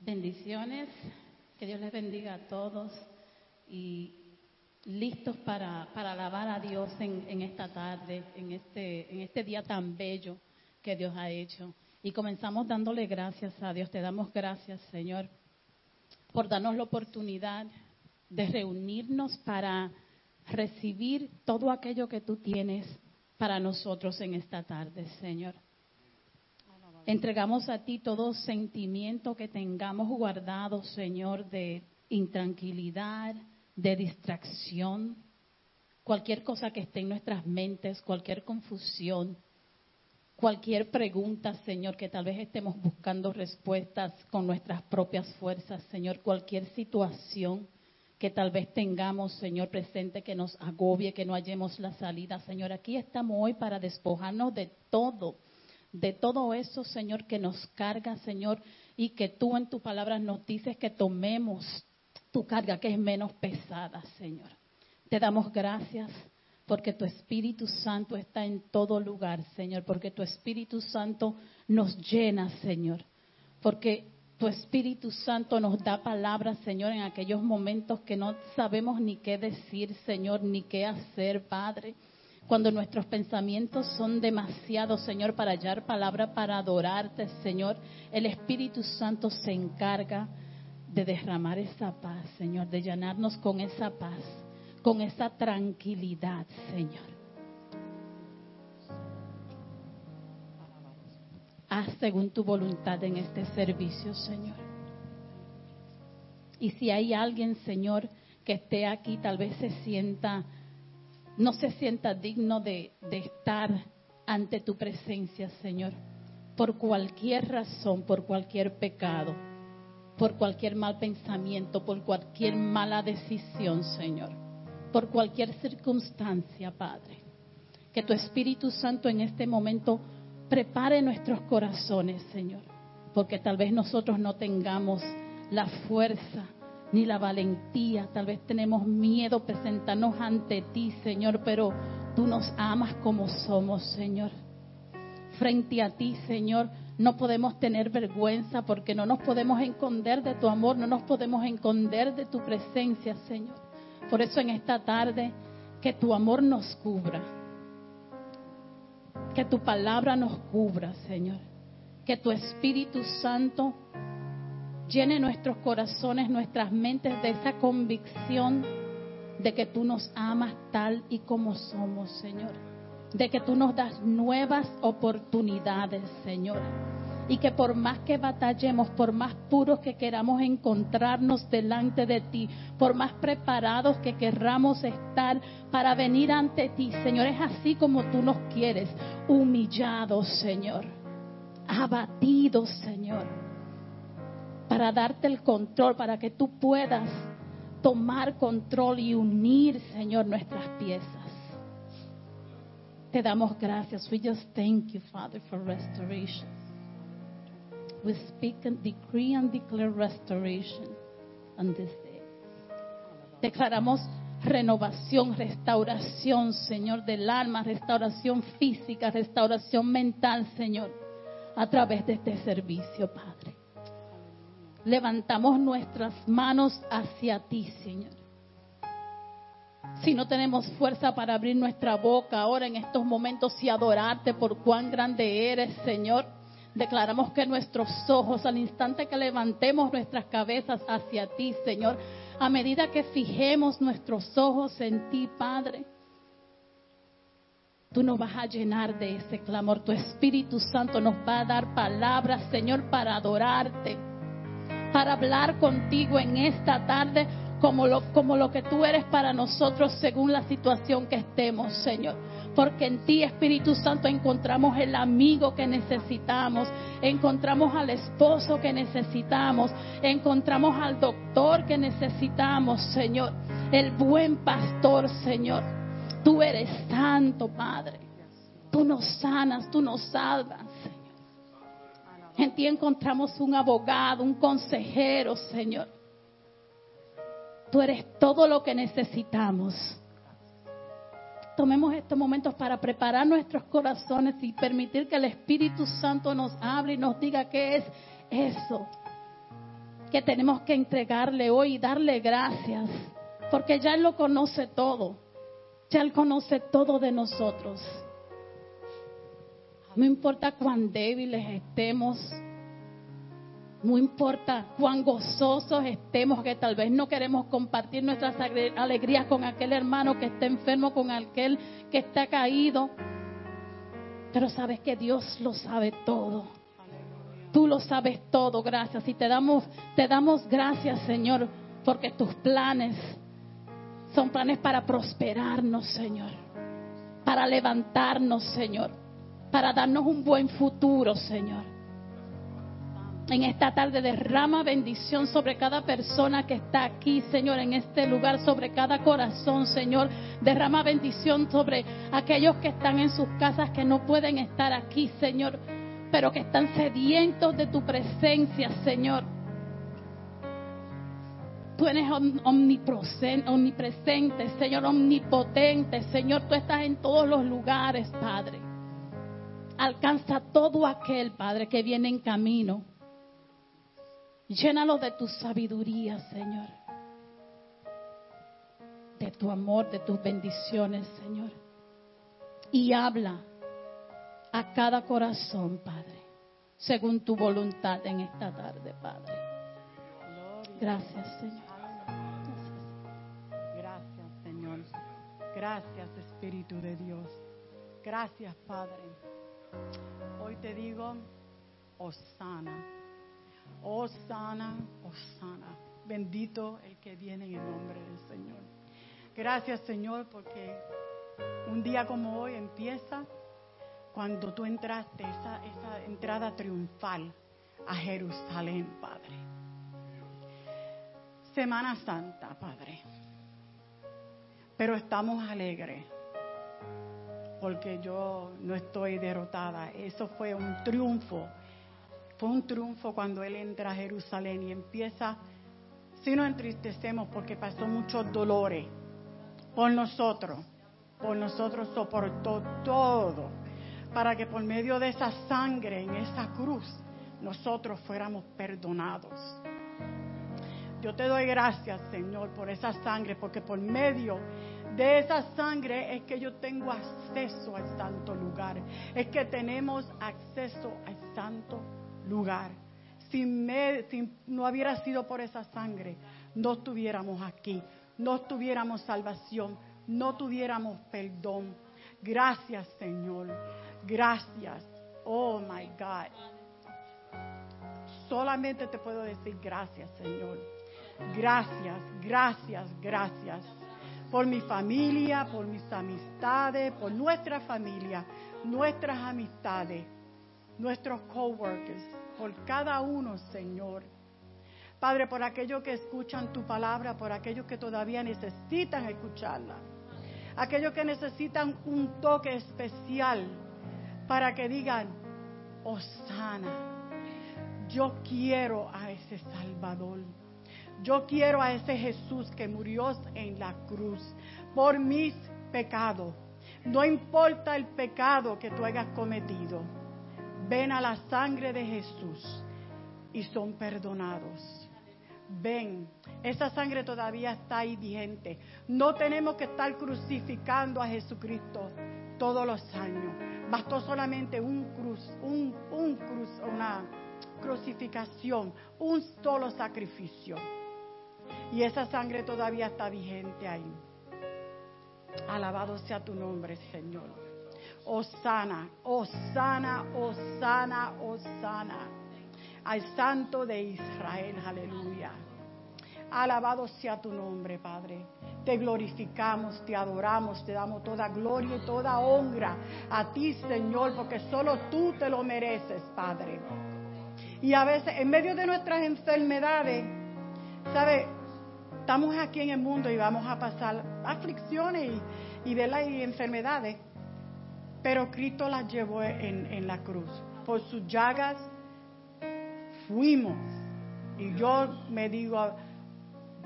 Bendiciones, que Dios les bendiga a todos y listos para, para alabar a Dios en, en, esta tarde, en este, en este día tan bello que Dios ha hecho. Y comenzamos dándole gracias a Dios. Te damos gracias, Señor, por darnos la oportunidad de reunirnos para recibir todo aquello que tú tienes para nosotros en esta tarde, Señor. Entregamos a ti todo sentimiento que tengamos guardado, Señor, de intranquilidad, de distracción, cualquier cosa que esté en nuestras mentes, cualquier confusión, cualquier pregunta, Señor, que tal vez estemos buscando respuestas con nuestras propias fuerzas, Señor, cualquier situación que tal vez tengamos, Señor, presente que nos agobie, que no hallemos la salida, Señor. Aquí estamos hoy para despojarnos de todo de todo eso, Señor, que nos carga, Señor, y que tú en tu palabra nos dices que tomemos tu carga, que es menos pesada, Señor. Te damos gracias porque tu Espíritu Santo está en todo lugar, Señor, porque tu Espíritu Santo nos llena, Señor, porque tu Espíritu Santo nos da palabras, Señor, en aquellos momentos que no sabemos ni qué decir, Señor, ni qué hacer, Padre cuando nuestros pensamientos son demasiados, Señor, para hallar palabra, para adorarte, Señor, el Espíritu Santo se encarga de derramar esa paz, Señor, de llenarnos con esa paz, con esa tranquilidad, Señor. Haz según tu voluntad en este servicio, Señor. Y si hay alguien, Señor, que esté aquí, tal vez se sienta no se sienta digno de, estar ante tu presencia, Señor, por cualquier razón, por cualquier pecado, por cualquier mal pensamiento, por cualquier mala decisión, Señor, por cualquier circunstancia, Padre. Que tu Espíritu Santo en este momento prepare nuestros corazones, Señor, porque tal vez nosotros no tengamos la fuerza ni la valentía. Tal vez tenemos miedo presentarnos ante ti, Señor, pero tú nos amas como somos, Señor. Frente a ti, Señor, no podemos tener vergüenza porque no nos podemos esconder de tu amor, no nos podemos esconder de tu presencia, Señor. Por eso en esta tarde, que tu amor nos cubra, que tu palabra nos cubra, Señor, que tu Espíritu Santo Llene nuestros corazones, nuestras mentes de esa convicción de que tú nos amas tal y como somos, Señor. De que tú nos das nuevas oportunidades, Señor. Y que por más que batallemos, por más puros que queramos encontrarnos delante de ti, por más preparados que querramos estar para venir ante ti, Señor, es así como tú nos quieres, humillados, Señor, abatidos, Señor para darte el control, para que tú puedas tomar control y unir, Señor, nuestras piezas. Te damos gracias. We just thank you, Father, for restoration. We speak and decree and declare restoration on this day. Declaramos renovación, restauración, Señor, del alma, restauración física, restauración mental, Señor, a través de este servicio, Padre levantamos nuestras manos hacia ti, Señor. Si no tenemos fuerza para abrir nuestra boca ahora en estos momentos y adorarte por cuán grande eres, Señor, declaramos que nuestros ojos, al instante que levantemos nuestras cabezas hacia ti, Señor, a medida que fijemos nuestros ojos en ti, Padre, tú nos vas a llenar de ese clamor. Tu Espíritu Santo nos va a dar palabras, Señor, para adorarte para hablar contigo en esta tarde como lo, como lo que tú eres para nosotros según la situación que estemos, Señor. Porque en ti, Espíritu Santo, encontramos el amigo que necesitamos, encontramos al esposo que necesitamos, encontramos al doctor que necesitamos, Señor. El buen pastor, Señor. Tú eres santo, Padre. Tú nos sanas, tú nos salvas. En ti encontramos un abogado, un consejero, Señor. Tú eres todo lo que necesitamos. Tomemos estos momentos para preparar nuestros corazones y permitir que el Espíritu Santo nos hable y nos diga qué es eso que tenemos que entregarle hoy y darle gracias, porque ya Él lo conoce todo, ya Él conoce todo de nosotros. No importa cuán débiles estemos, no importa cuán gozosos estemos, que tal vez no queremos compartir nuestras alegrías con aquel hermano que está enfermo, con aquel que está caído. Pero sabes que Dios lo sabe todo. Tú lo sabes todo, gracias. Y te damos, te damos gracias, Señor, porque tus planes son planes para prosperarnos, Señor. Para levantarnos, Señor. Para darnos un buen futuro, Señor en esta tarde derrama bendición sobre cada persona que está aquí, Señor, en este lugar, sobre cada corazón, Señor. Derrama bendición sobre aquellos que están en sus casas que no pueden estar aquí, Señor, pero que están sedientos de tu presencia, Señor. Tú eres omnipresente, Señor, omnipotente, Señor. Tú estás en todos los lugares, Padre. Alcanza todo aquel, Padre, que viene en camino Llénalo de tu sabiduría, Señor. De tu amor, de tus bendiciones, Señor. Y habla a cada corazón, Padre, según tu voluntad en esta tarde, Padre. Gracias, Señor. Gracias, Señor. Gracias, Espíritu de Dios. Gracias, Padre. Hoy te digo, Osana Oh sana, oh sana. Bendito el que viene en el nombre del Señor. Gracias Señor porque un día como hoy empieza cuando tú entraste, esa, esa entrada triunfal a Jerusalén, Padre. Semana Santa, Padre. Pero estamos alegres porque yo no estoy derrotada. Eso fue un triunfo fue un triunfo cuando Él entra a Jerusalén y empieza, si nos entristecemos porque pasó muchos dolores por nosotros, por nosotros soportó todo, para que por medio de esa sangre en esa cruz nosotros fuéramos perdonados. Yo te doy gracias, Señor, por esa sangre, porque por medio de esa sangre es que yo tengo acceso al santo lugar, es que tenemos acceso al santo lugar. Si, no hubiera sido por esa sangre, no estuviéramos aquí, no tuviéramos salvación, no tuviéramos perdón. Gracias, Señor. Gracias. Oh, my God. Solamente te puedo decir gracias, Señor. Gracias, gracias, gracias. Por mi familia, por mis amistades, por nuestra familia, nuestras amistades, nuestros coworkers por cada uno, Señor. Padre, por aquellos que escuchan tu palabra, por aquellos que todavía necesitan escucharla. Aquellos que necesitan un toque especial para que digan, Osana, yo quiero a ese Salvador. Yo quiero a ese Jesús que murió en la cruz por mis pecados. No importa el pecado que tú hayas cometido ven a la sangre de Jesús y son perdonados. Ven, esa sangre todavía está ahí vigente. No tenemos que estar crucificando a Jesucristo todos los años. Bastó solamente un cruz, un, un cruz, una crucificación, un solo sacrificio. Y esa sangre todavía está vigente ahí. Alabado sea tu nombre, Señor. Osana, Osana, Osana, Osana. Al Santo de Israel, aleluya. Alabado sea tu nombre, Padre. Te glorificamos, te adoramos, te damos toda gloria y toda honra a ti, Señor, porque solo tú te lo mereces, Padre. Y a veces, en medio de nuestras enfermedades, ¿sabe? Estamos aquí en el mundo y vamos a pasar aflicciones y, y, y enfermedades. Pero Cristo las llevó en, la cruz. Por sus llagas fuimos. Y yo me digo,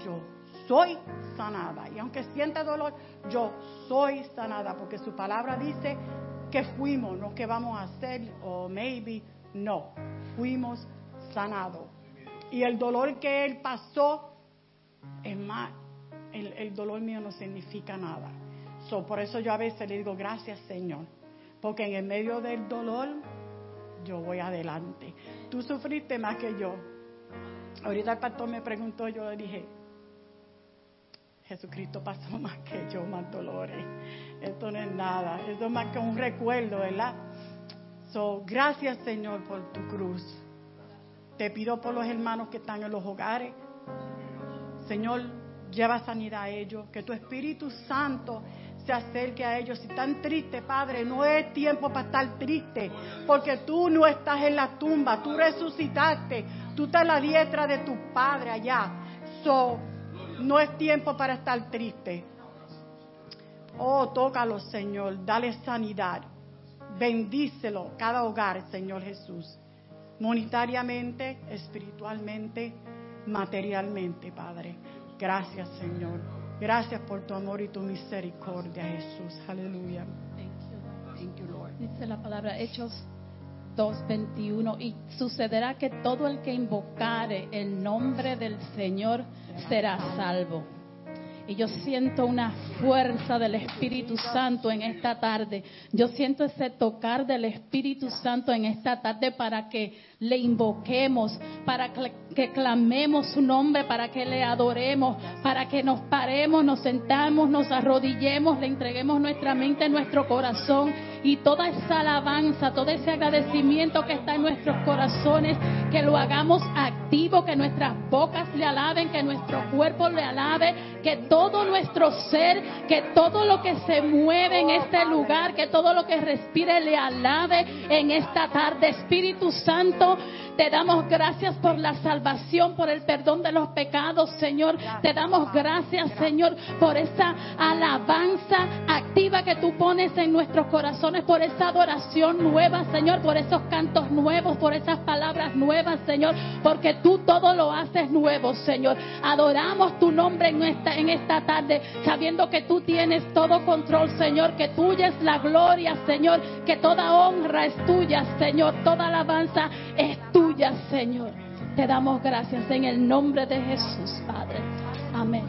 yo soy sanada. Y aunque sienta dolor, yo soy sanada. Porque su palabra dice que fuimos, no que vamos a hacer, o maybe, no. Fuimos sanados. Y el dolor que él pasó es más, el, el dolor mío no significa nada. So, por eso yo a veces le digo gracias Señor, porque en el medio del dolor yo voy adelante. Tú sufriste más que yo. Ahorita el pastor me preguntó, yo le dije, Jesucristo pasó más que yo, más dolores. Esto no es nada, esto es más que un recuerdo, ¿verdad? So, gracias Señor por tu cruz. Te pido por los hermanos que están en los hogares. Señor, lleva sanidad a ellos, que tu Espíritu Santo se acerque a ellos. Si están tristes, Padre, no es tiempo para estar triste, porque tú no estás en la tumba, tú resucitaste, tú estás en la diestra de tu Padre allá. So, no es tiempo para estar triste. Oh, tócalo, Señor, dale sanidad. Bendícelo cada hogar, Señor Jesús. Monetariamente, espiritualmente, materialmente, Padre. Gracias, Señor. Gracias por tu amor y tu misericordia, Jesús. Aleluya. Thank you, Lord. Dice la palabra Hechos 2:21 y sucederá que todo el que invocare el nombre del Señor será salvo. Yo siento una fuerza del Espíritu Santo en esta tarde. Yo siento ese tocar del Espíritu Santo en esta tarde para que le invoquemos, para que clamemos su nombre, para que le adoremos, para que nos paremos, nos sentamos, nos arrodillemos, le entreguemos nuestra mente, nuestro corazón y toda esa alabanza, todo ese agradecimiento que está en nuestros corazones, que lo hagamos activo, que nuestras bocas le alaben, que nuestro cuerpo le alabe, que todo nuestro ser, que todo lo que se mueve en este lugar, que todo lo que respire le alabe en esta tarde. Espíritu Santo, te damos gracias por la salvación, por el perdón de los pecados, Señor. Te damos gracias, Señor, por esa alabanza activa que tú pones en nuestros por esa adoración nueva, Señor, por esos cantos nuevos, por esas palabras nuevas, Señor, porque tú todo lo haces nuevo, Señor. Adoramos tu nombre en esta, en esta tarde, sabiendo que tú tienes todo control, Señor, que tuya es la gloria, Señor, que toda honra es tuya, Señor, toda alabanza es tuya, Señor. Te damos gracias en el nombre de Jesús, Padre. Amén.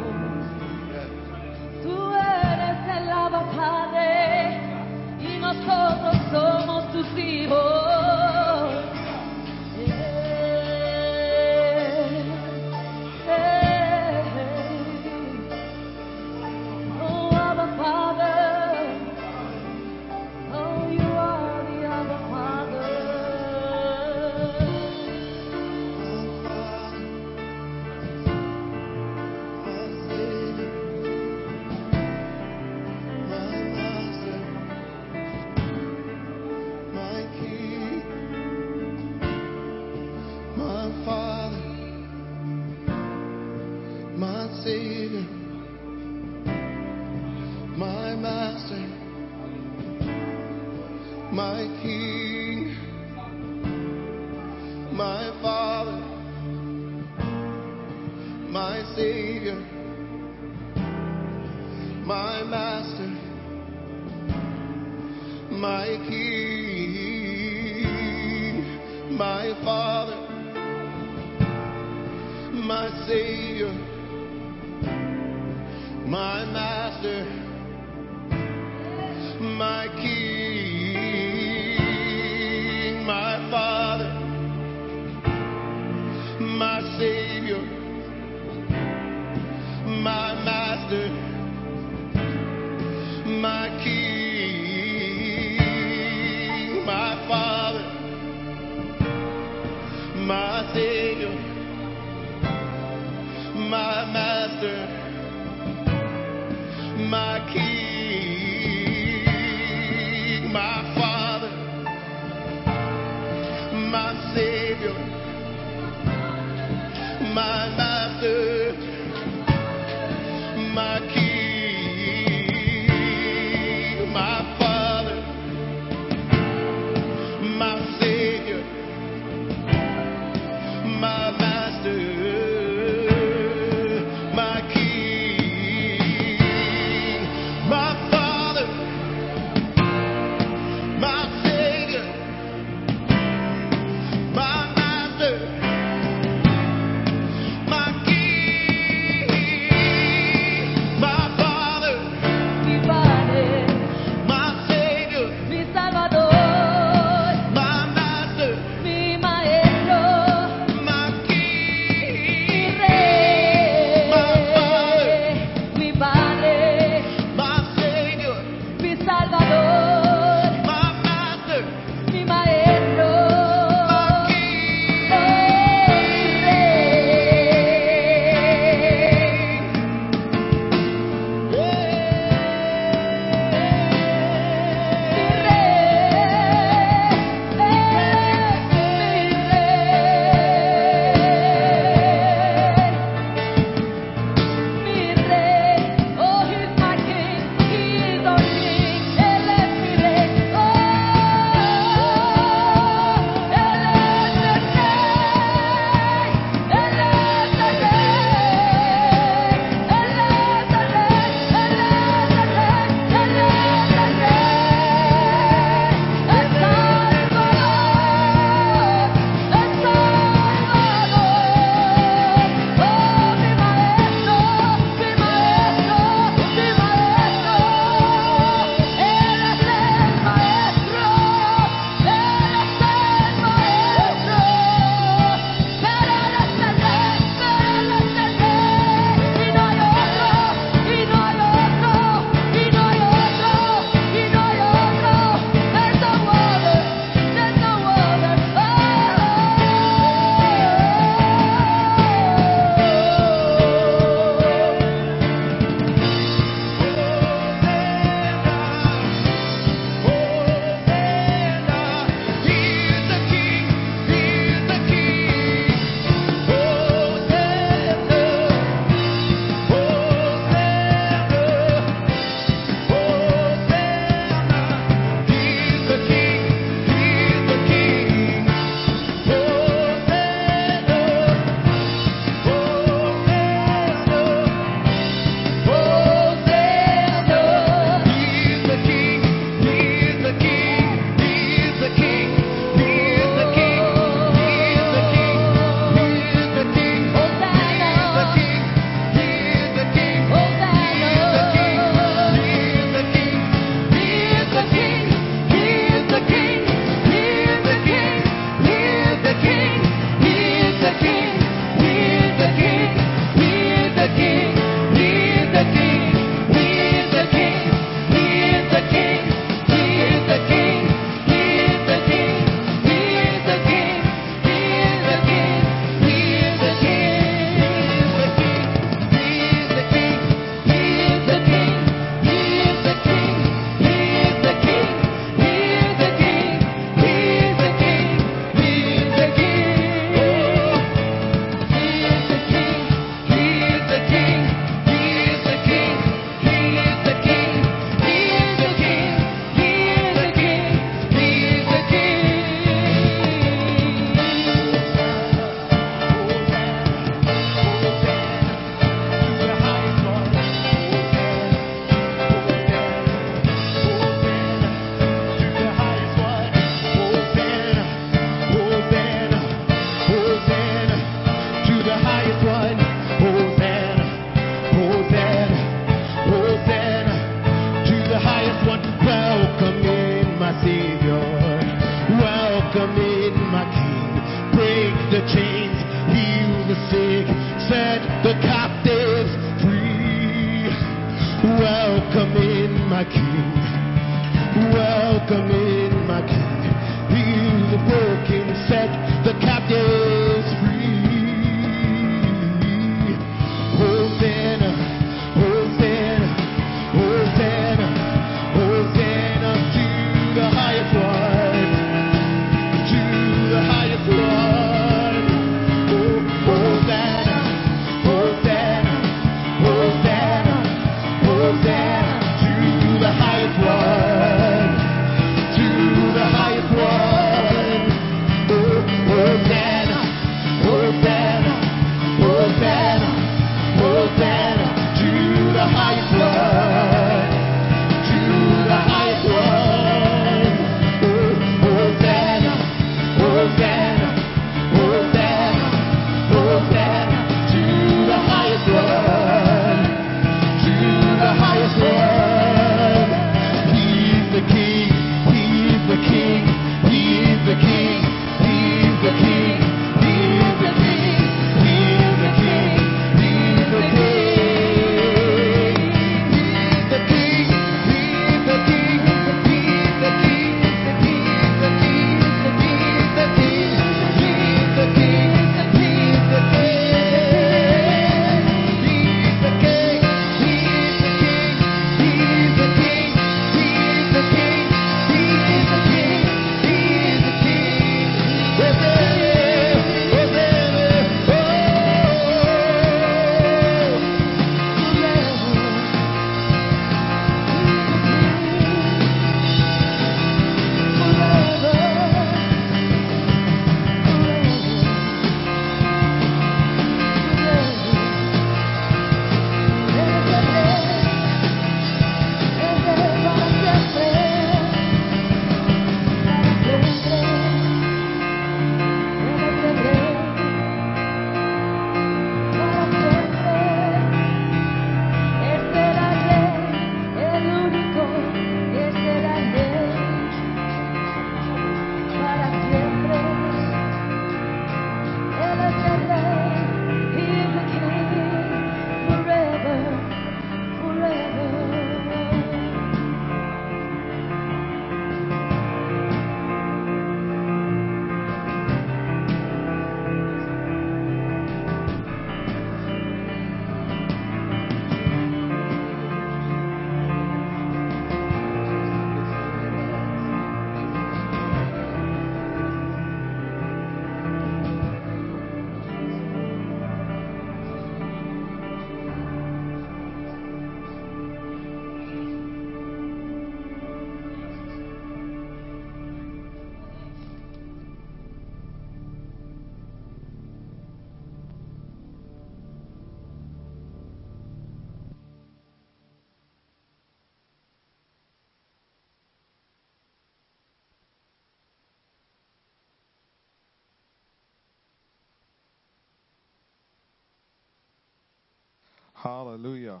Aleluya.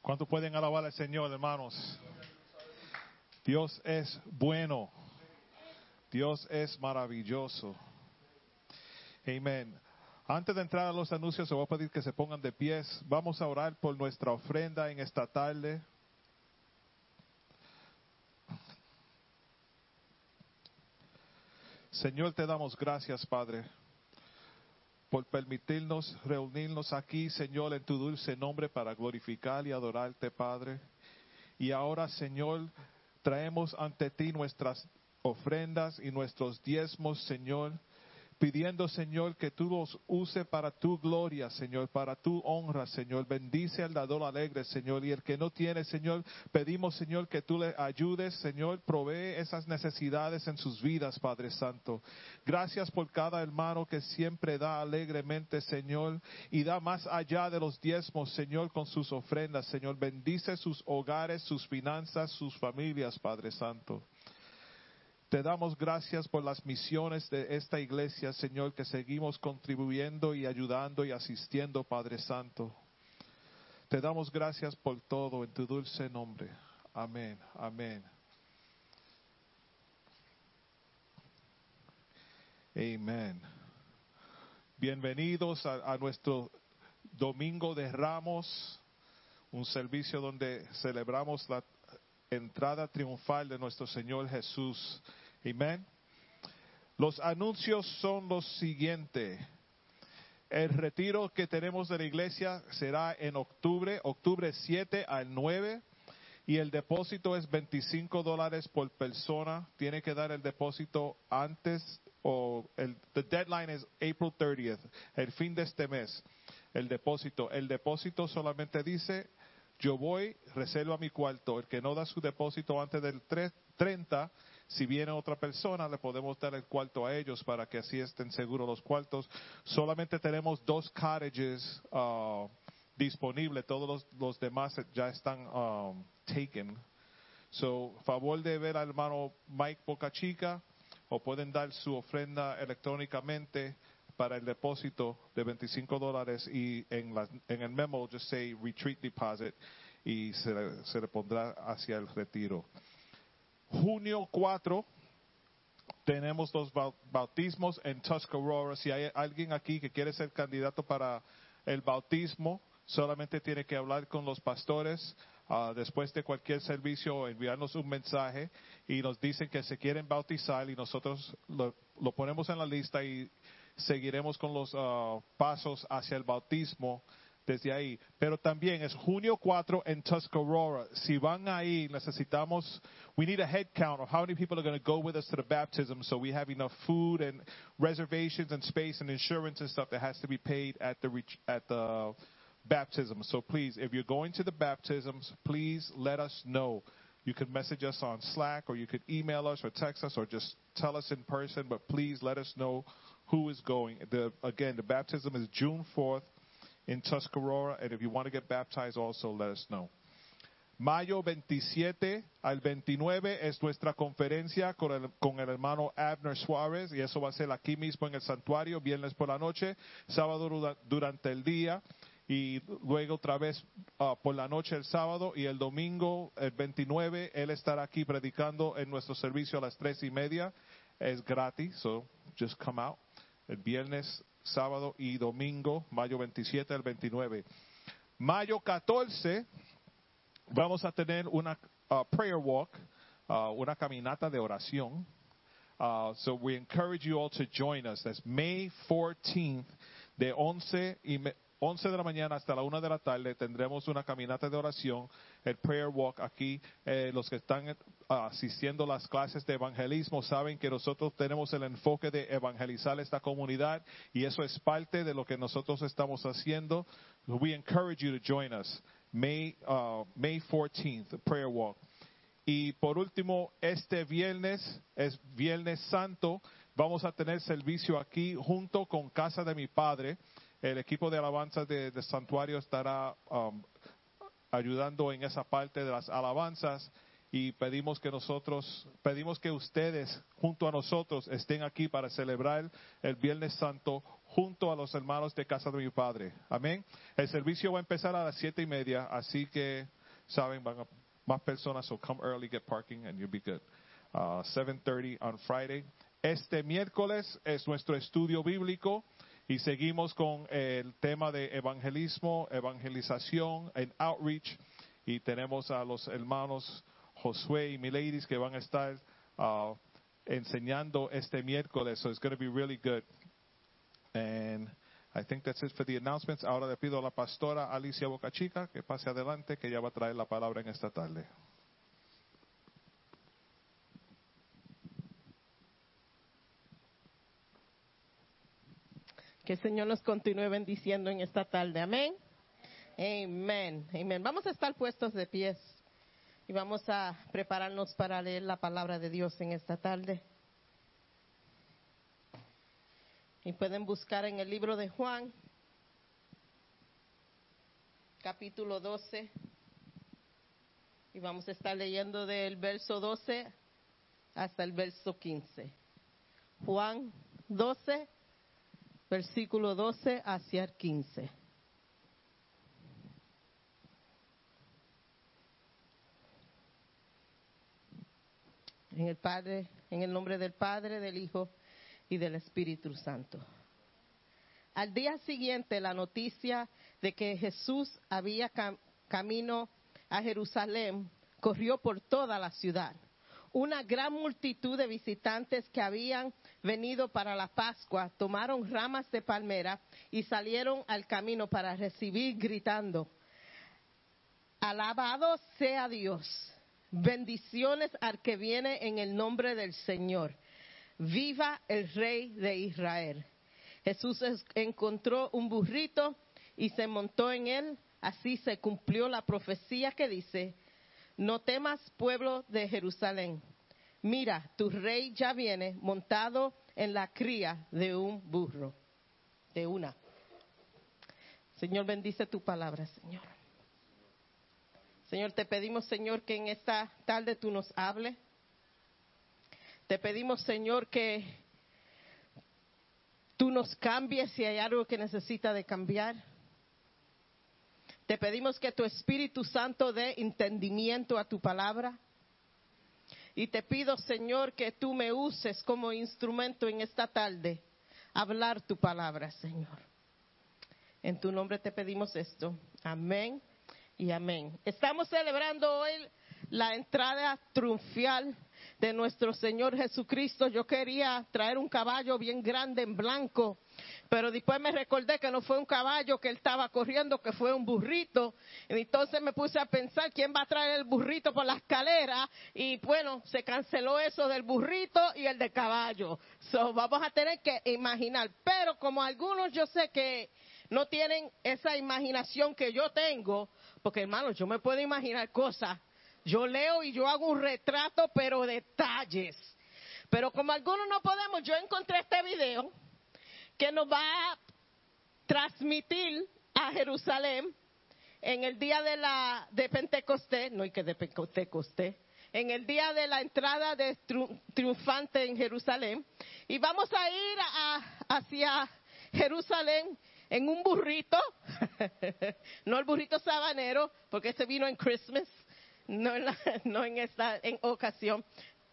¿Cuántos pueden alabar al Señor, hermanos? Dios es bueno. Dios es maravilloso. Amén. Antes de entrar a los anuncios, se voy a pedir que se pongan de pies. Vamos a orar por nuestra ofrenda en esta tarde. Señor, te damos gracias, Padre, por permitirnos reunirnos aquí, Señor, en tu dulce nombre para glorificar y adorarte, Padre. Y ahora, Señor, traemos ante ti nuestras ofrendas y nuestros diezmos, Señor, pidiendo, Señor, que tú los use para tu gloria, Señor, para tu honra, Señor. Bendice al dador alegre, Señor. Y el que no tiene, Señor, pedimos, Señor, que tú le ayudes, Señor. Provee esas necesidades en sus vidas, Padre Santo. Gracias por cada hermano que siempre da alegremente, Señor, y da más allá de los diezmos, Señor, con sus ofrendas, Señor. Bendice sus hogares, sus finanzas, sus familias, Padre Santo. Te damos gracias por las misiones de esta iglesia, Señor, que seguimos contribuyendo y ayudando y asistiendo, Padre Santo. Te damos gracias por todo en tu dulce nombre. Amén, amén. Amén. Bienvenidos a, a nuestro Domingo de Ramos, un servicio donde celebramos la entrada triunfal de nuestro Señor Jesús. Amén. Los anuncios son los siguientes. El retiro que tenemos de la iglesia será en octubre, octubre 7 al 9, y el depósito es 25 dólares por persona. Tiene que dar el depósito antes o el the deadline es April 30th, el fin de este mes. El depósito, el depósito solamente dice yo voy, reservo mi cuarto. El que no da su depósito antes del tre- 30, si viene otra persona, le podemos dar el cuarto a ellos para que así estén seguros los cuartos. Solamente tenemos dos cottages uh, disponibles, todos los, demás ya están um, taken. So, favor de ver al hermano Mike Boca Chica o pueden dar su ofrenda electrónicamente para el depósito de 25 dólares y en, la- en el memo just say retreat deposit y se, se le pondrá hacia el retiro. Junio 4 tenemos los bau- bautismos en Tuscarora. Si hay alguien aquí que quiere ser candidato para el bautismo, solamente tiene que hablar con los pastores ah, después de cualquier servicio, enviarnos un mensaje y nos dicen que se quieren bautizar y nosotros lo, ponemos en la lista y seguiremos con los ah, pasos hacia el bautismo desde ahí. Pero también es junio 4 en Tuscarora. Si van ahí, necesitamos, we need a head count of how many people are going to go with us to the baptism so we have enough food and reservations and space and insurance and stuff that has to be paid at the, at the baptism. So please, if you're going to the baptisms, please let us know. You can message us on Slack or you could email us or text us or just tell us in person, but please let us know who is going. The, again, the baptism is June 4th in Tuscarora, and if you want to get baptized also, let us know. Mayo 27 al 29 es nuestra conferencia con el, con el hermano Abner Suárez y eso va a ser aquí mismo en el santuario, viernes por la noche, sábado dura- durante el día y luego otra vez ah, por la noche el sábado y el domingo el 29 él estará aquí predicando en nuestro servicio a las tres y media. Es gratis, so just come out. El viernes, sábado y domingo, mayo 27 al 29. Mayo 14 vamos a tener una prayer walk, una caminata de oración. So we encourage you all to join us. That's May 14th, de 11, y 11 de la mañana hasta la 1 de la tarde. Tendremos una caminata de oración, el prayer walk aquí. Eh, los que están eh, asistiendo a las clases de evangelismo saben que nosotros tenemos el enfoque de evangelizar esta comunidad y eso es parte de lo que nosotros estamos haciendo. We encourage you to join us. May, uh, May 14th, the prayer walk. Y por último, este viernes es Viernes Santo. Vamos a tener servicio aquí junto con Casa de mi Padre. El equipo de alabanzas de, de santuario estará um, ayudando en esa parte de las alabanzas y pedimos que nosotros, pedimos que ustedes junto a nosotros estén aquí para celebrar el Viernes Santo junto a los hermanos de casa de mi padre. Amén. El servicio va a empezar a las siete y media, así que saben, van a más personas, so come early, get parking, and you'll be good. Uh, 7.30 on Friday. Este miércoles es nuestro estudio bíblico y seguimos con el tema de evangelismo, evangelización en outreach y tenemos a los hermanos Josué y Miladies que van a estar uh, enseñando este miércoles, so it's going to be really good. And I think that's it for the announcements. Ahora le pido a la pastora Alicia Bocachica que pase adelante, que ella va a traer la palabra en esta tarde. Que el Señor nos continúe bendiciendo en esta tarde. Amén. Amén. Amén. Vamos a estar puestos de pies y vamos a prepararnos para leer la palabra de Dios en esta tarde. Y pueden buscar en el libro de Juan, capítulo 12. Y vamos a estar leyendo del verso 12 hasta el verso 15. Juan 12, versículo 12 hacia el 15. En el Padre, en el nombre del Padre, del Hijo y del Espíritu Santo. Al día siguiente, la noticia de que Jesús había cam- camino a Jerusalén corrió por toda la ciudad. Una gran multitud de visitantes que habían venido para la Pascua tomaron ramas de palmera y salieron al camino para recibir gritando, Alabado sea Dios, bendiciones al que viene en el nombre del Señor, viva el Rey de Israel. Jesús es- encontró un burrito y se montó en él, así se cumplió la profecía que dice, no temas pueblo de Jerusalén. Mira, tu rey ya viene montado en la cría de un burro, de una. Señor, bendice tu palabra, Señor. Señor, te pedimos, Señor, que en esta tarde tú nos hables. Te pedimos, Señor, que tú nos cambies si hay algo que necesita de cambiar. Te pedimos que tu Espíritu Santo dé entendimiento a tu palabra. Y te pido, Señor, que tú me uses como instrumento en esta tarde, hablar tu palabra, Señor. En tu nombre te pedimos esto. Amén y amén. Estamos celebrando hoy la entrada triunfal de nuestro Señor Jesucristo. Yo quería traer un caballo bien grande en blanco, pero después me recordé que no fue un caballo que él estaba corriendo, que fue un burrito. Entonces me puse a pensar quién va a traer el burrito por la escalera y bueno, se canceló eso del burrito y el de caballo. So, vamos a tener que imaginar, pero como algunos yo sé que no tienen esa imaginación que yo tengo, porque hermano, yo me puedo imaginar cosas. Yo leo y yo hago un retrato, pero detalles. Pero como algunos no podemos, yo encontré este video que nos va a transmitir a Jerusalén en el día de la de Pentecostés, no hay que de Pentecostés, en el día de la entrada de triun- triunfante en Jerusalén, y vamos a ir a- hacia Jerusalén en un burrito, no el burrito sabanero, porque ese vino en Christmas, no en, la- no en esta en ocasión.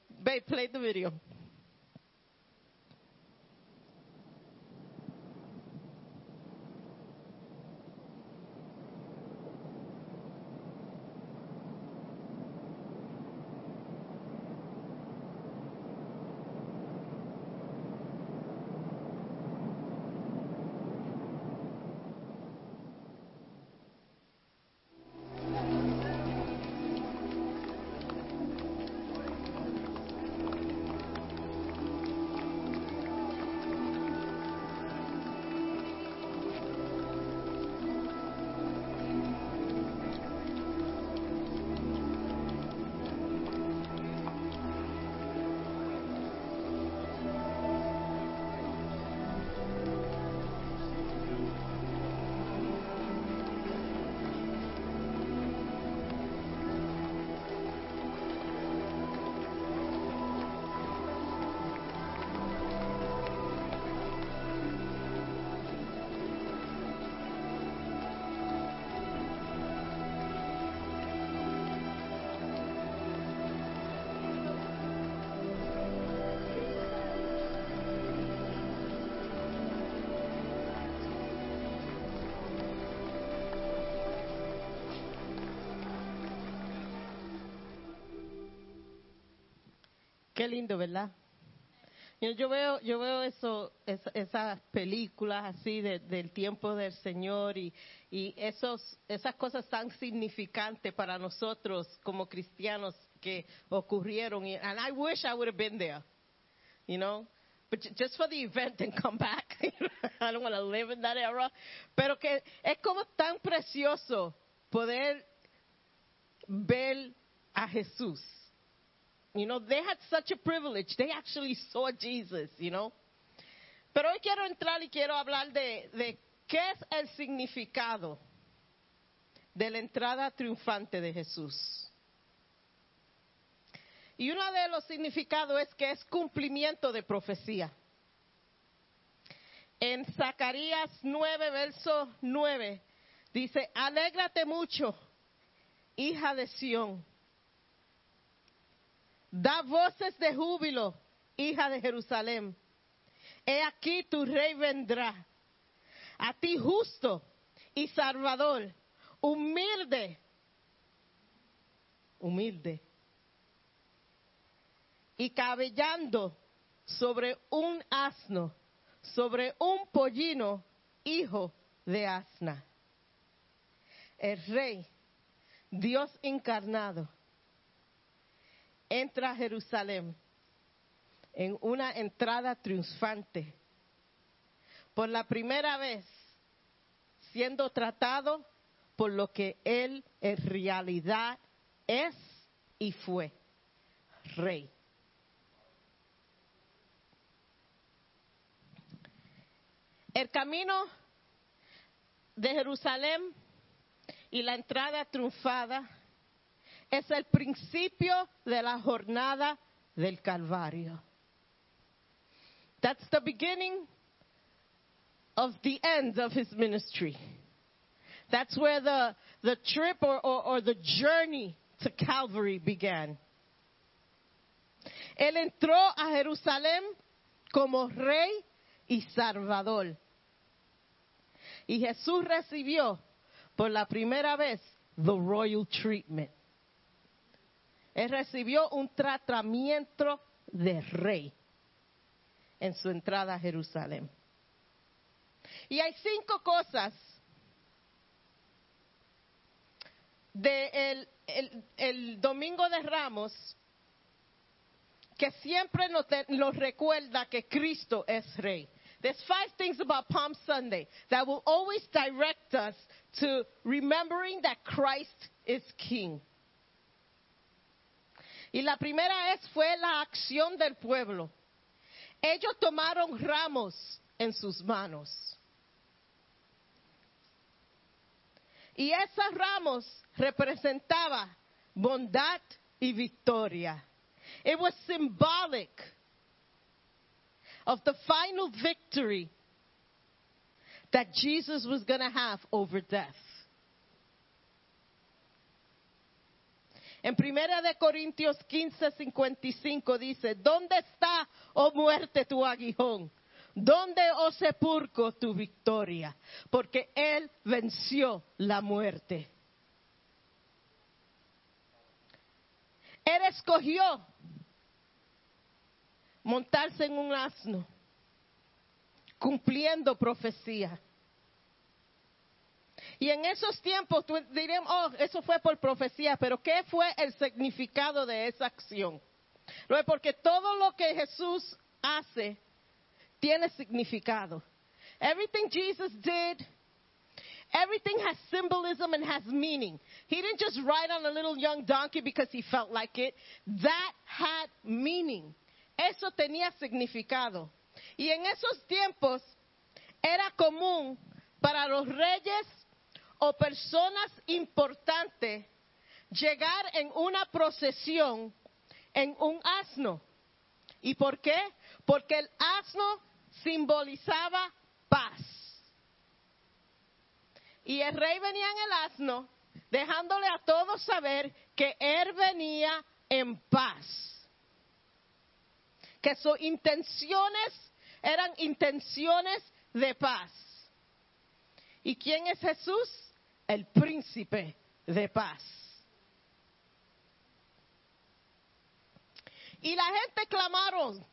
Babe, play the video. Qué lindo, ¿verdad? Yo veo, yo veo eso, es- esas películas así de- del tiempo del Señor y, y esos, esas cosas tan significantes para nosotros como cristianos que ocurrieron. Y, and I wish I would have been there, you know, but ju- just for the event and come back. I don't want to live in that era. Pero que es como tan precioso poder ver a Jesús. You know, they had such a privilege. They actually saw Jesus, you know. Pero hoy quiero entrar y quiero hablar de, de qué es el significado de la entrada triunfante de Jesús. Y uno de los significados es que es cumplimiento de profecía. En Zacarías 9, verso 9, dice, alégrate mucho, hija de Sión. Da voces de júbilo, hija de Jerusalén. He aquí tu rey vendrá. A ti justo y salvador, humilde, humilde. y cabellando sobre un asno, sobre un pollino, hijo de asna. El rey, Dios encarnado, entra a Jerusalén en una entrada triunfante, por la primera vez siendo tratado por lo que él en realidad es y fue, rey. El camino de Jerusalén y la entrada triunfada es el principio de la jornada del Calvario. That's the beginning of the end of his ministry. That's where the, the trip or, or, or the journey to Calvary began. Él entró a Jerusalén como rey y salvador. Y Jesús recibió por la primera vez the royal treatment. Él recibió un tratamiento de rey en su entrada a Jerusalén. Y hay cinco cosas de el, Domingo de Ramos que siempre nos, nos recuerda que Cristo es Rey. There's five things about Palm Sunday that will always direct us to remembering that Christ is King. Y la primera es fue la acción del pueblo. Ellos tomaron ramos en sus manos. Y esos ramos representaba bondad y victoria. It was symbolic of the final victory that Jesus was going to have over death. En Primera de Corintios 15, 55 dice, ¿dónde está, oh muerte, tu aguijón? ¿Dónde, oh sepulcro, tu victoria? Porque Él venció la muerte. Él escogió montarse en un asno, cumpliendo profecía. Y en esos tiempos tú diríamos, oh, eso fue por profecía, pero ¿qué fue el significado de esa acción? Porque todo lo que Jesús hace tiene significado. Everything Jesus did, everything has symbolism and has meaning. He didn't just ride on a little young donkey because he felt like it. That had meaning. Eso tenía significado. Y en esos tiempos era común para los reyes o personas importantes llegar en una procesión en un asno. ¿Y por qué? Porque el asno simbolizaba paz. Y el rey venía en el asno, dejándole a todos saber que él venía en paz. Que sus intenciones eran intenciones de paz. ¿Y quién es Jesús? El príncipe de paz. Y la gente clamaron,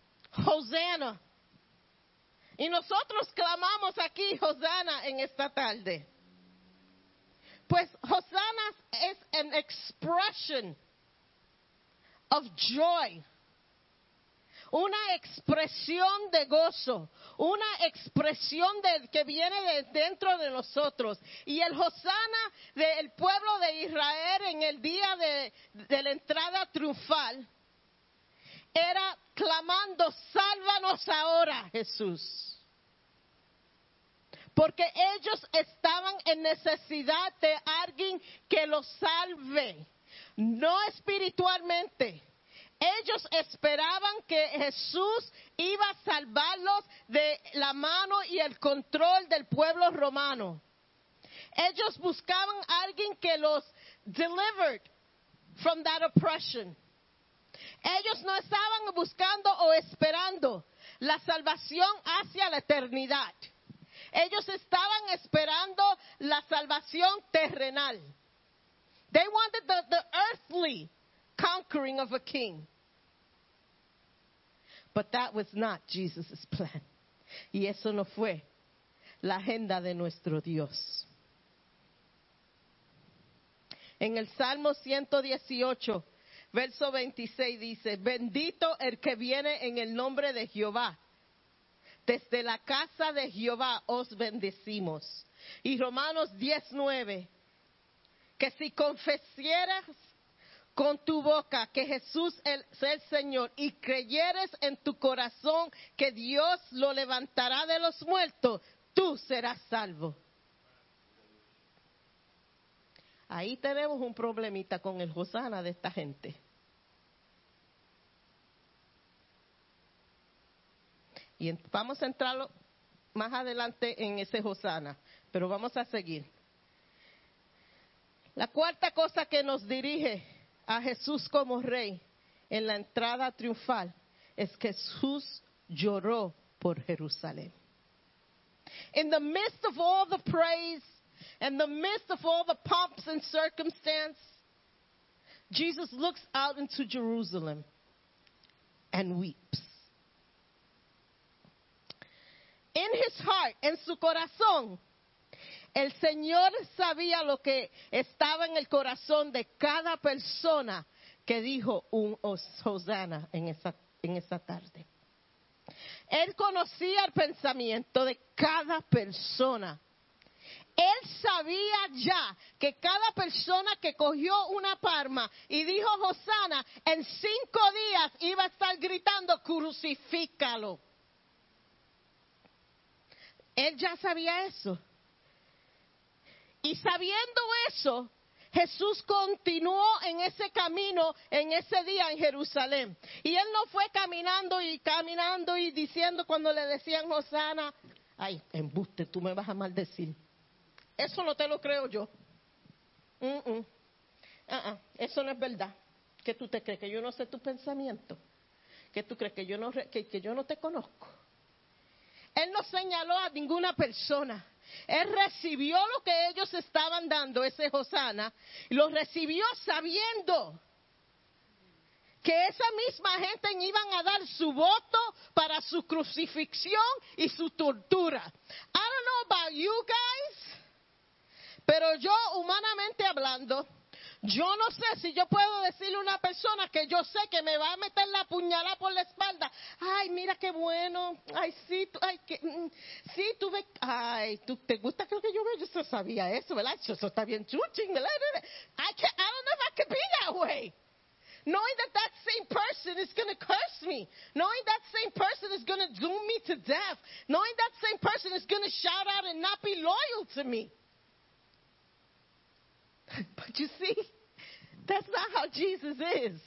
Hosanna. Y nosotros clamamos aquí, Hosanna, en esta tarde. Pues Hosanna es an expression of joy. Una expresión de gozo, una expresión de, que viene de dentro de nosotros. Y el Hosanna del pueblo de Israel en el día de, de la entrada triunfal era clamando, sálvanos ahora, Jesús. Porque ellos estaban en necesidad de alguien que los salve, no espiritualmente. Ellos esperaban que Jesús iba a salvarlos de la mano y el control del pueblo romano. Ellos buscaban a alguien que los delivered from that oppression. Ellos no estaban buscando o esperando la salvación hacia la eternidad. Ellos estaban esperando la salvación terrenal. They wanted the, the earthly conquering of a king. But that was not Jesus' plan. Y eso no fue la agenda de nuestro Dios. En el Salmo 118, verso 26 dice, bendito el que viene en el nombre de Jehová. Desde la casa de Jehová os bendecimos. Y Romanos 19, que si confesieras con tu boca que Jesús es el Señor y creyeres en tu corazón que Dios lo levantará de los muertos, tú serás salvo. Ahí tenemos un problemita con el Hosana de esta gente. Y vamos a entrar más adelante en ese Hosana, pero vamos a seguir. La cuarta cosa que nos dirige a Jesús como rey en la entrada triunfal es que Jesús lloró por Jerusalén. In the midst of all the praise, in the midst of all the pomps and circumstance, Jesus looks out into Jerusalem and weeps. In his heart, en su corazón, el Señor sabía lo que estaba en el corazón de cada persona que dijo un Hosanna en esa, en esa tarde. Él conocía el pensamiento de cada persona. Él sabía ya que cada persona que cogió una palma y dijo Hosanna, en cinco días iba a estar gritando, crucifícalo. Él ya sabía eso. Y sabiendo eso, Jesús continuó en ese camino en ese día en Jerusalén. Y él no fue caminando y caminando y diciendo cuando le decían Hosanna, ay, embuste, tú me vas a maldecir. Eso no te lo creo yo. Ah, eso no es verdad. ¿Qué tú te crees? Que yo no sé tu pensamiento. ¿Que tú crees que yo no, que, que yo no te conozco? Él no señaló a ninguna persona. Él recibió lo que ellos estaban dando, ese Hosana, y lo recibió sabiendo que esa misma gente iban a dar su voto para su crucifixión y su tortura. I don't know about you guys, pero yo humanamente hablando, yo no sé si yo puedo decirle a una persona que yo sé que me va a meter la puñalada por la espalda. Ay, mira qué bueno. Ay, sí, tú, ay, mm, sí, tú. Ay, tú te gusta creo que yo veo. Yo sabía eso, ¿verdad? Eso está bien chuching, ¿verdad? I, can't, I don't know if I could be that way. Knowing that that same person is going to curse me. Knowing that same person is going to doom me to death. Knowing that same person is going to shout out and not be loyal to me. But you see, that's not how Jesus is.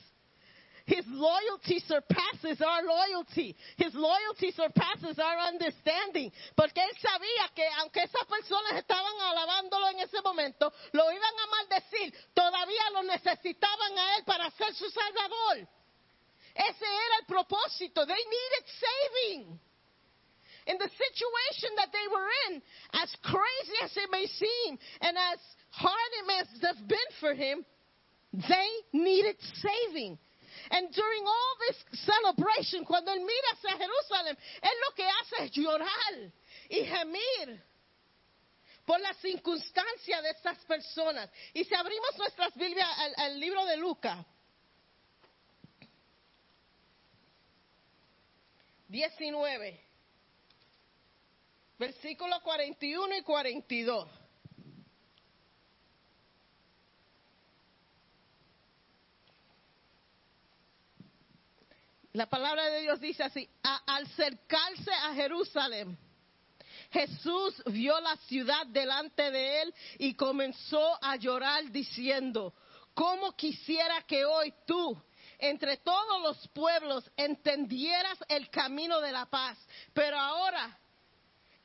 His loyalty surpasses our loyalty. His loyalty surpasses our understanding. Porque él sabía que aunque esas personas estaban alabándolo en ese momento, lo iban a maldecir, todavía lo necesitaban a él para ser su salvador. Ese era el propósito. They needed saving. In the situation that they were in, as crazy as it may seem, and as hard it must have been for him, they needed saving. And during all this celebration, cuando él mira hacia Jerusalén, él lo que hace es llorar y gemir por la circunstancia de estas personas. Y si abrimos nuestras Biblias al, al libro de Lucas, 19, versículos 41 y 42. La palabra de Dios dice así, "A- al acercarse a Jerusalén, Jesús vio la ciudad delante de él y comenzó a llorar diciendo, ¿cómo quisiera que hoy tú, entre todos los pueblos, entendieras el camino de la paz? Pero ahora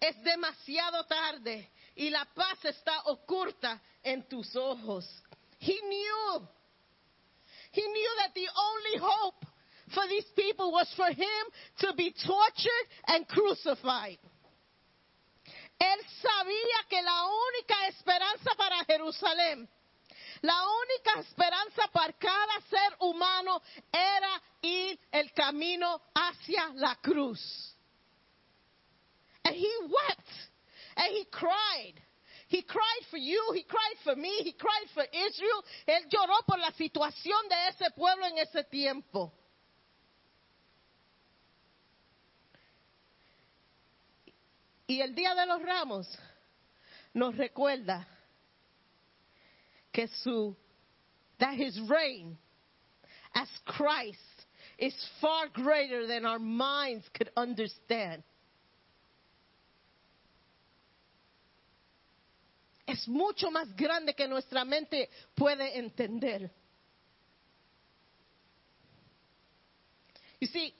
es demasiado tarde y la paz está oculta en tus ojos. He knew. He knew that the only hope for these people was for him to be tortured and crucified. Él sabía que la única esperanza para Jerusalén La única esperanza para cada ser humano era ir el camino hacia la cruz. And he wept and he cried. He cried for you, he cried for me, he cried for Israel. Él lloró por la situación de ese pueblo en ese tiempo. Y el Día de los Ramos nos recuerda que su that his reign as Christ is far greater than our minds could understand. Es mucho más grande que nuestra mente puede entender. You see,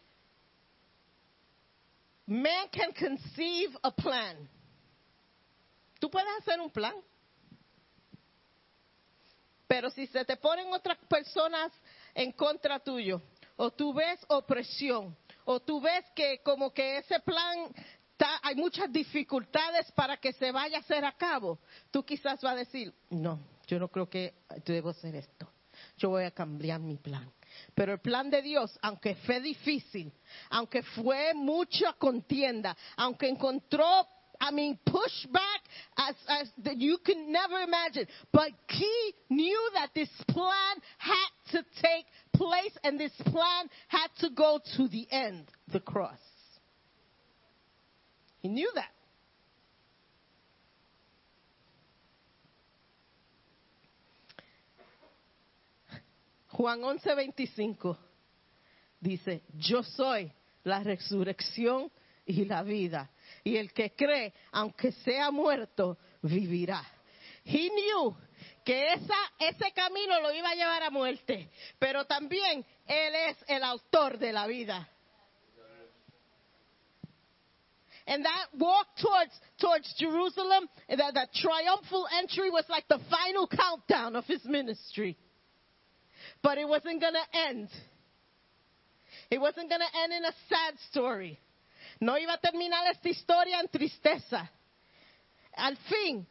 man can conceive a plan. Tú puedes hacer un plan. Pero si se te ponen otras personas en contra tuyo, o tú ves opresión, o tú ves que como que ese plan hay muchas dificultades para que se vaya a hacer a cabo, tú quizás vas a decir, no, yo no creo que debo hacer esto. Yo voy a cambiar mi plan. Pero el plan de Dios, aunque fue difícil, aunque fue mucha contienda, aunque encontró, I mean, pushback as, as that you can never imagine. But he knew that this plan had to take place and this plan had to go to the end, the cross. He knew that. Juan 11:25 dice, yo soy la resurrección y la vida. Y el que cree, aunque sea muerto, vivirá. He knew que esa, ese camino lo iba a llevar a muerte, pero también Él es el autor de la vida. And that walk towards towards Jerusalem, that, that triumphal entry was like the final countdown of his ministry. But it wasn't going to end. It wasn't going to end in a sad story. No iba a terminar esta historia en tristeza. Al fin,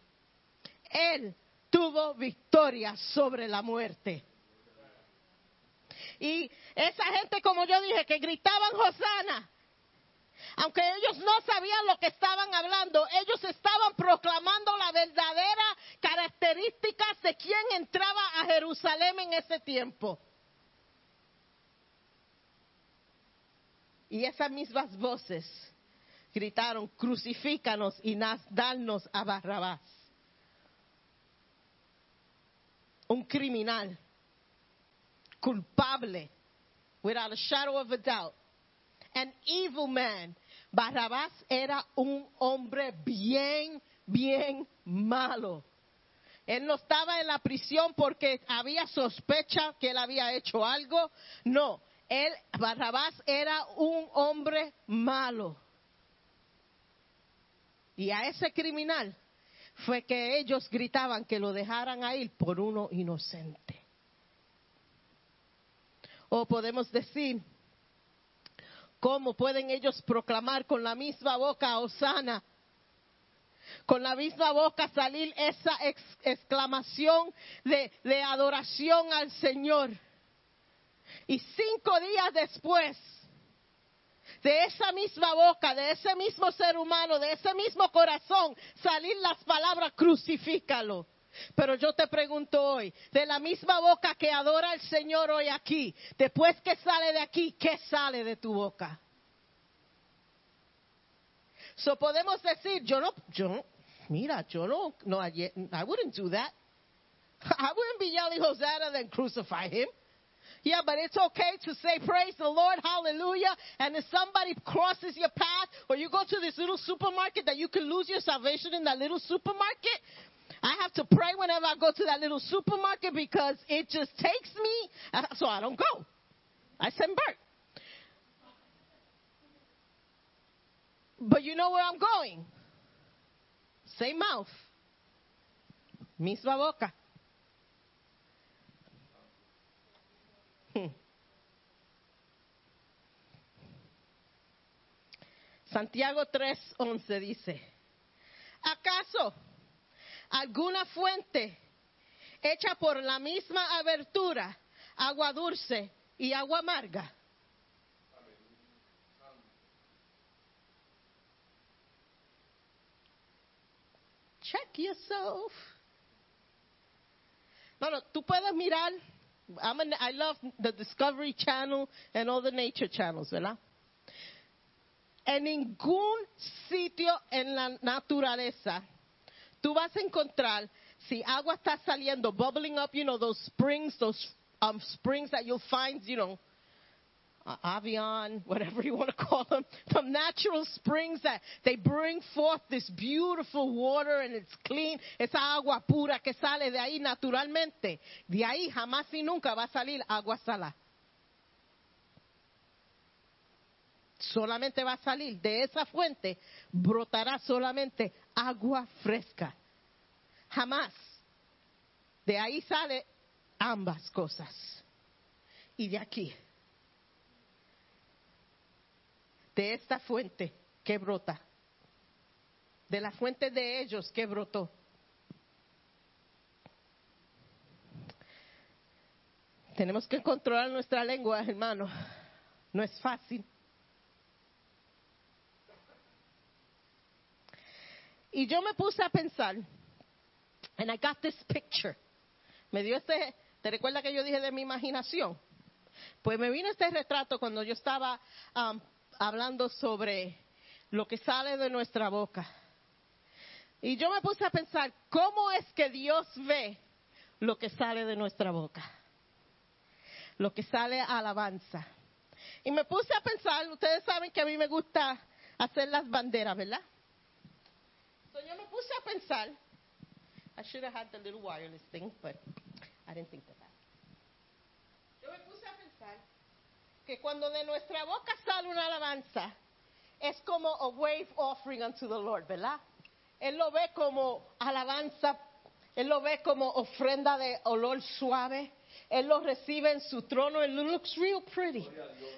él tuvo victoria sobre la muerte. Y esa gente, como yo dije, que gritaban Hosana, aunque ellos no sabían lo que estaban hablando, ellos estaban proclamando la verdadera características de quien entraba a Jerusalén en ese tiempo. Y esas mismas voces gritaron, crucifícanos y danos a Barrabás. Un criminal, culpable, without a shadow of a doubt an evil man. Barrabás era un hombre bien, bien malo. Él no estaba en la prisión porque había sospecha que él había hecho algo. No, él, Barrabás era un hombre malo. Y a ese criminal fue que ellos gritaban que lo dejaran a ir por uno inocente. O podemos decir, ¿Cómo pueden ellos proclamar con la misma boca Osana? Con la misma boca salir esa ex- exclamación de, de adoración al Señor. Y cinco días después, de esa misma boca, de ese mismo ser humano, de ese mismo corazón, salir las palabras crucifícalo. Pero yo te pregunto hoy, de la misma boca que adora al Señor hoy aquí, después que sale de aquí, ¿qué sale de tu boca? So podemos decir, yo no, yo no, mira, yo no, no, I I wouldn't do that. I wouldn't be yelling Hosanna then crucify him. Yeah, but it's okay to say praise the Lord, hallelujah. And if somebody crosses your path or you go to this little supermarket that you can lose your salvation in that little supermarket, I have to pray whenever I go to that little supermarket because it just takes me, uh, so I don't go. I send Bert. But you know where I'm going. Same mouth. Misma boca. Hmm. Santiago 3:11 dice, ¿acaso alguna fuente hecha por la misma abertura, agua dulce y agua amarga. Check yourself. No, no, tú puedes mirar. I'm an- I love the Discovery Channel and all the nature channels, ¿verdad? En ningún sitio en la naturaleza tú vas a encontrar si agua está saliendo, bubbling up, you know, those springs, those um, springs that you'll find, you know, uh, Avion, whatever you want to call them, some natural springs that they bring forth this beautiful water and it's clean, esa agua pura que sale de ahí naturalmente. De ahí jamás y nunca va a salir agua salada. Solamente va a salir de esa fuente, brotará solamente agua fresca. Jamás. De ahí sale ambas cosas. Y de aquí de esta fuente que brota, de la fuente de ellos que brotó. Tenemos que controlar nuestra lengua, hermano. No es fácil. Y yo me puse a pensar, and I got this picture. Me dio este, ¿te recuerdas que yo dije de mi imaginación? Pues me vino este retrato cuando yo estaba um, hablando sobre lo que sale de nuestra boca. Y yo me puse a pensar, ¿cómo es que Dios ve lo que sale de nuestra boca? Lo que sale a alabanza. Y me puse a pensar, ustedes saben que a mí me gusta hacer las banderas, ¿verdad? So yo me puse a pensar, I should have had the little wireless thing, but I didn't think of that. Yo me puse a pensar que cuando de nuestra boca sale una alabanza, es como a wave offering unto the Lord, ¿verdad? Él lo ve como alabanza, él lo ve como ofrenda de olor suave, él lo recibe en su trono, it looks real pretty.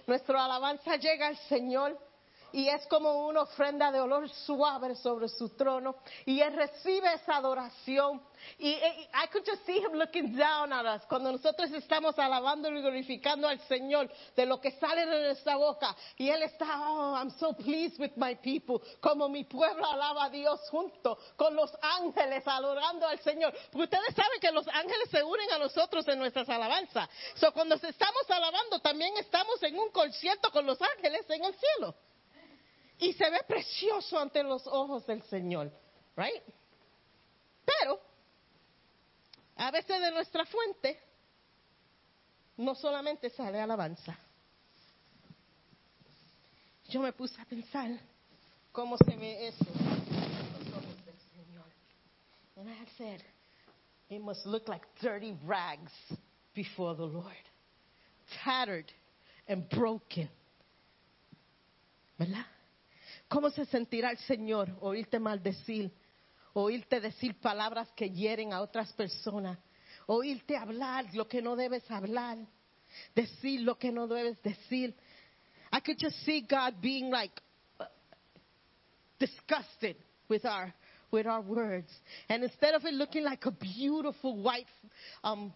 Nuestra alabanza llega al Señor y es como una ofrenda de olor suave sobre su trono y él recibe esa adoración. Y, y- I could just see him looking down at us. Cuando nosotros estamos alabando y glorificando al Señor de lo que sale de nuestra boca y él está oh I'm so pleased with my people como mi pueblo alaba a Dios junto con los ángeles adorando al Señor. Porque ustedes saben que los ángeles se unen a nosotros en nuestras alabanzas. So cuando estamos alabando también estamos en un concierto con los ángeles en el cielo y se ve precioso ante los ojos del Señor, right? Pero a veces de nuestra fuente no solamente sale alabanza. Yo me puse a pensar cómo se ve eso los ojos del Señor. And I said, it must look like dirty rags before the Lord, tattered and broken. ¿Verdad? ¿Cómo se sentirá el Señor oírte maldecir? Oírte decir palabras que hieren a otras personas. Oírte hablar lo que no debes hablar. Decir lo que no debes decir. I could just see God being like uh, disgusted with our with our words. And instead of it looking like a beautiful white um,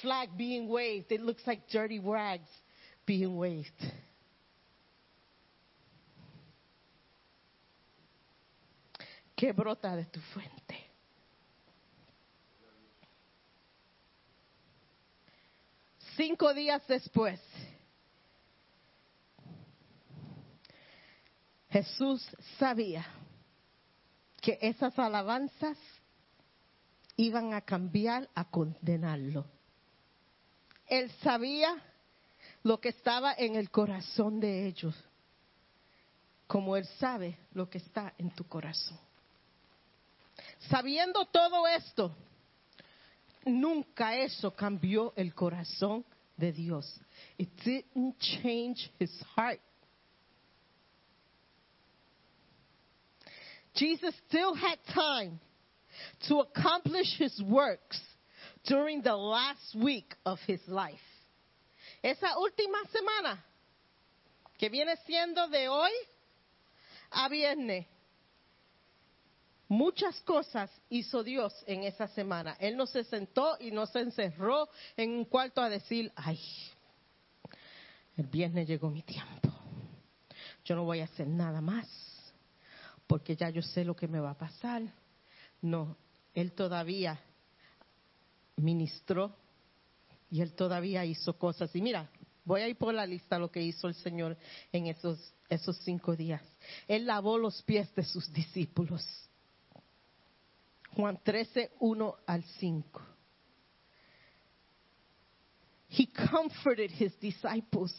flag being waved, it looks like dirty rags being waved. Que brota de tu fuente. Cinco días después, Jesús sabía que esas alabanzas iban a cambiar a condenarlo. Él sabía lo que estaba en el corazón de ellos, como Él sabe lo que está en tu corazón. Sabiendo todo esto, nunca eso cambió el corazón de Dios. It didn't change his heart. Jesus still had time to accomplish his works during the last week of his life. Esa última semana, que viene siendo de hoy a viernes, Muchas cosas hizo Dios en esa semana. Él no se sentó y no se encerró en un cuarto a decir, ay, el viernes llegó mi tiempo. Yo no voy a hacer nada más porque ya yo sé lo que me va a pasar. No, Él todavía ministró y Él todavía hizo cosas. Y mira, voy a ir por la lista lo que hizo el Señor en esos, esos cinco días. Él lavó los pies de sus discípulos. Juan 13, 1 al 5. He comforted his disciples.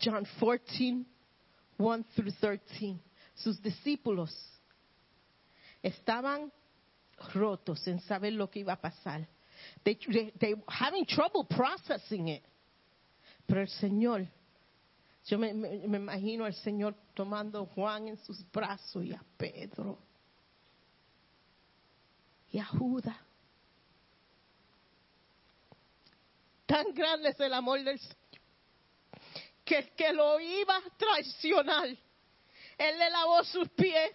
John 14, 1 through 13. Sus discípulos estaban rotos en saber lo que iba a pasar. They, they, they having trouble processing it. Pero el Señor, yo me, imagino al Señor tomando a Juan en sus brazos y a Pedro y a Judas. Tan grande es el amor del Señor que el que lo iba a traicionar, Él le lavó sus pies.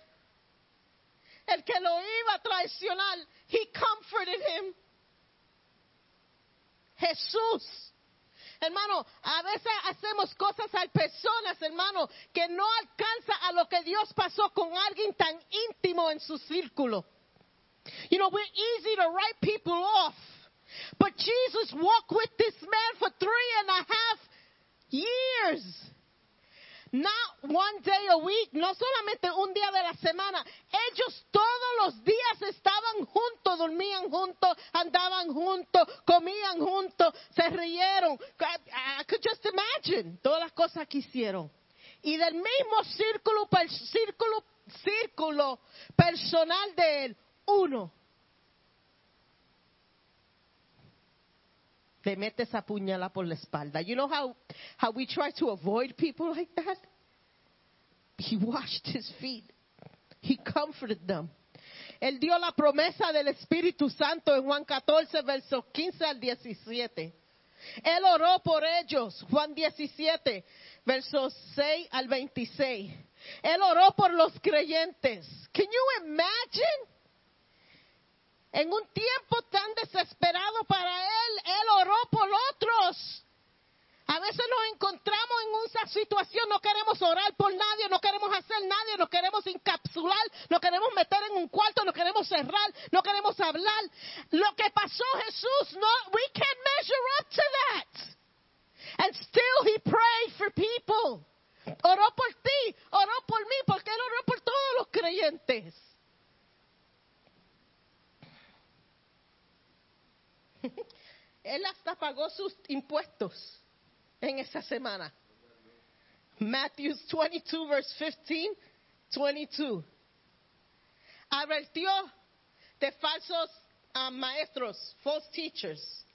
El que lo iba a traicionar, He comforted him. Jesús. Hermano, a veces hacemos cosas a personas, hermano, que no alcanza a lo que Dios pasó con alguien tan íntimo en su círculo. You know, we're easy to write people off. But Jesus walked with this man for three and a half years. Not one day a week, no solamente un día de la semana. Ellos todos los días estaban juntos, dormían juntos, andaban juntos, comían juntos, se rieron. I, I could just imagine todas las cosas que hicieron. Y del mismo círculo, círculo, círculo personal de él, uno le mete esa puñalada por la espalda. You know how, how we try to avoid people like that? He washed his feet. He comforted them. Él dio la promesa del Espíritu Santo en Juan 14, versos 15 al 17. Él oró por ellos, Juan 17, versos 6 al 26. Él oró por los creyentes. Can you imagine? En un tiempo tan desesperado para él, él oró por otros. A veces nos encontramos en una situación, no queremos orar por nadie, no queremos hacer nadie, nos queremos encapsular, nos queremos meter en un cuarto, nos queremos cerrar, no queremos hablar. Lo que pasó Jesús, no, we can't measure up to that. And still he prayed for people. Oró por ti, oró por mí, porque él oró por todos los creyentes. Él hasta pagó sus impuestos en esa semana. Matthew 22, verse 15, 22. Advirtió de falsos ah, maestros, false teachers.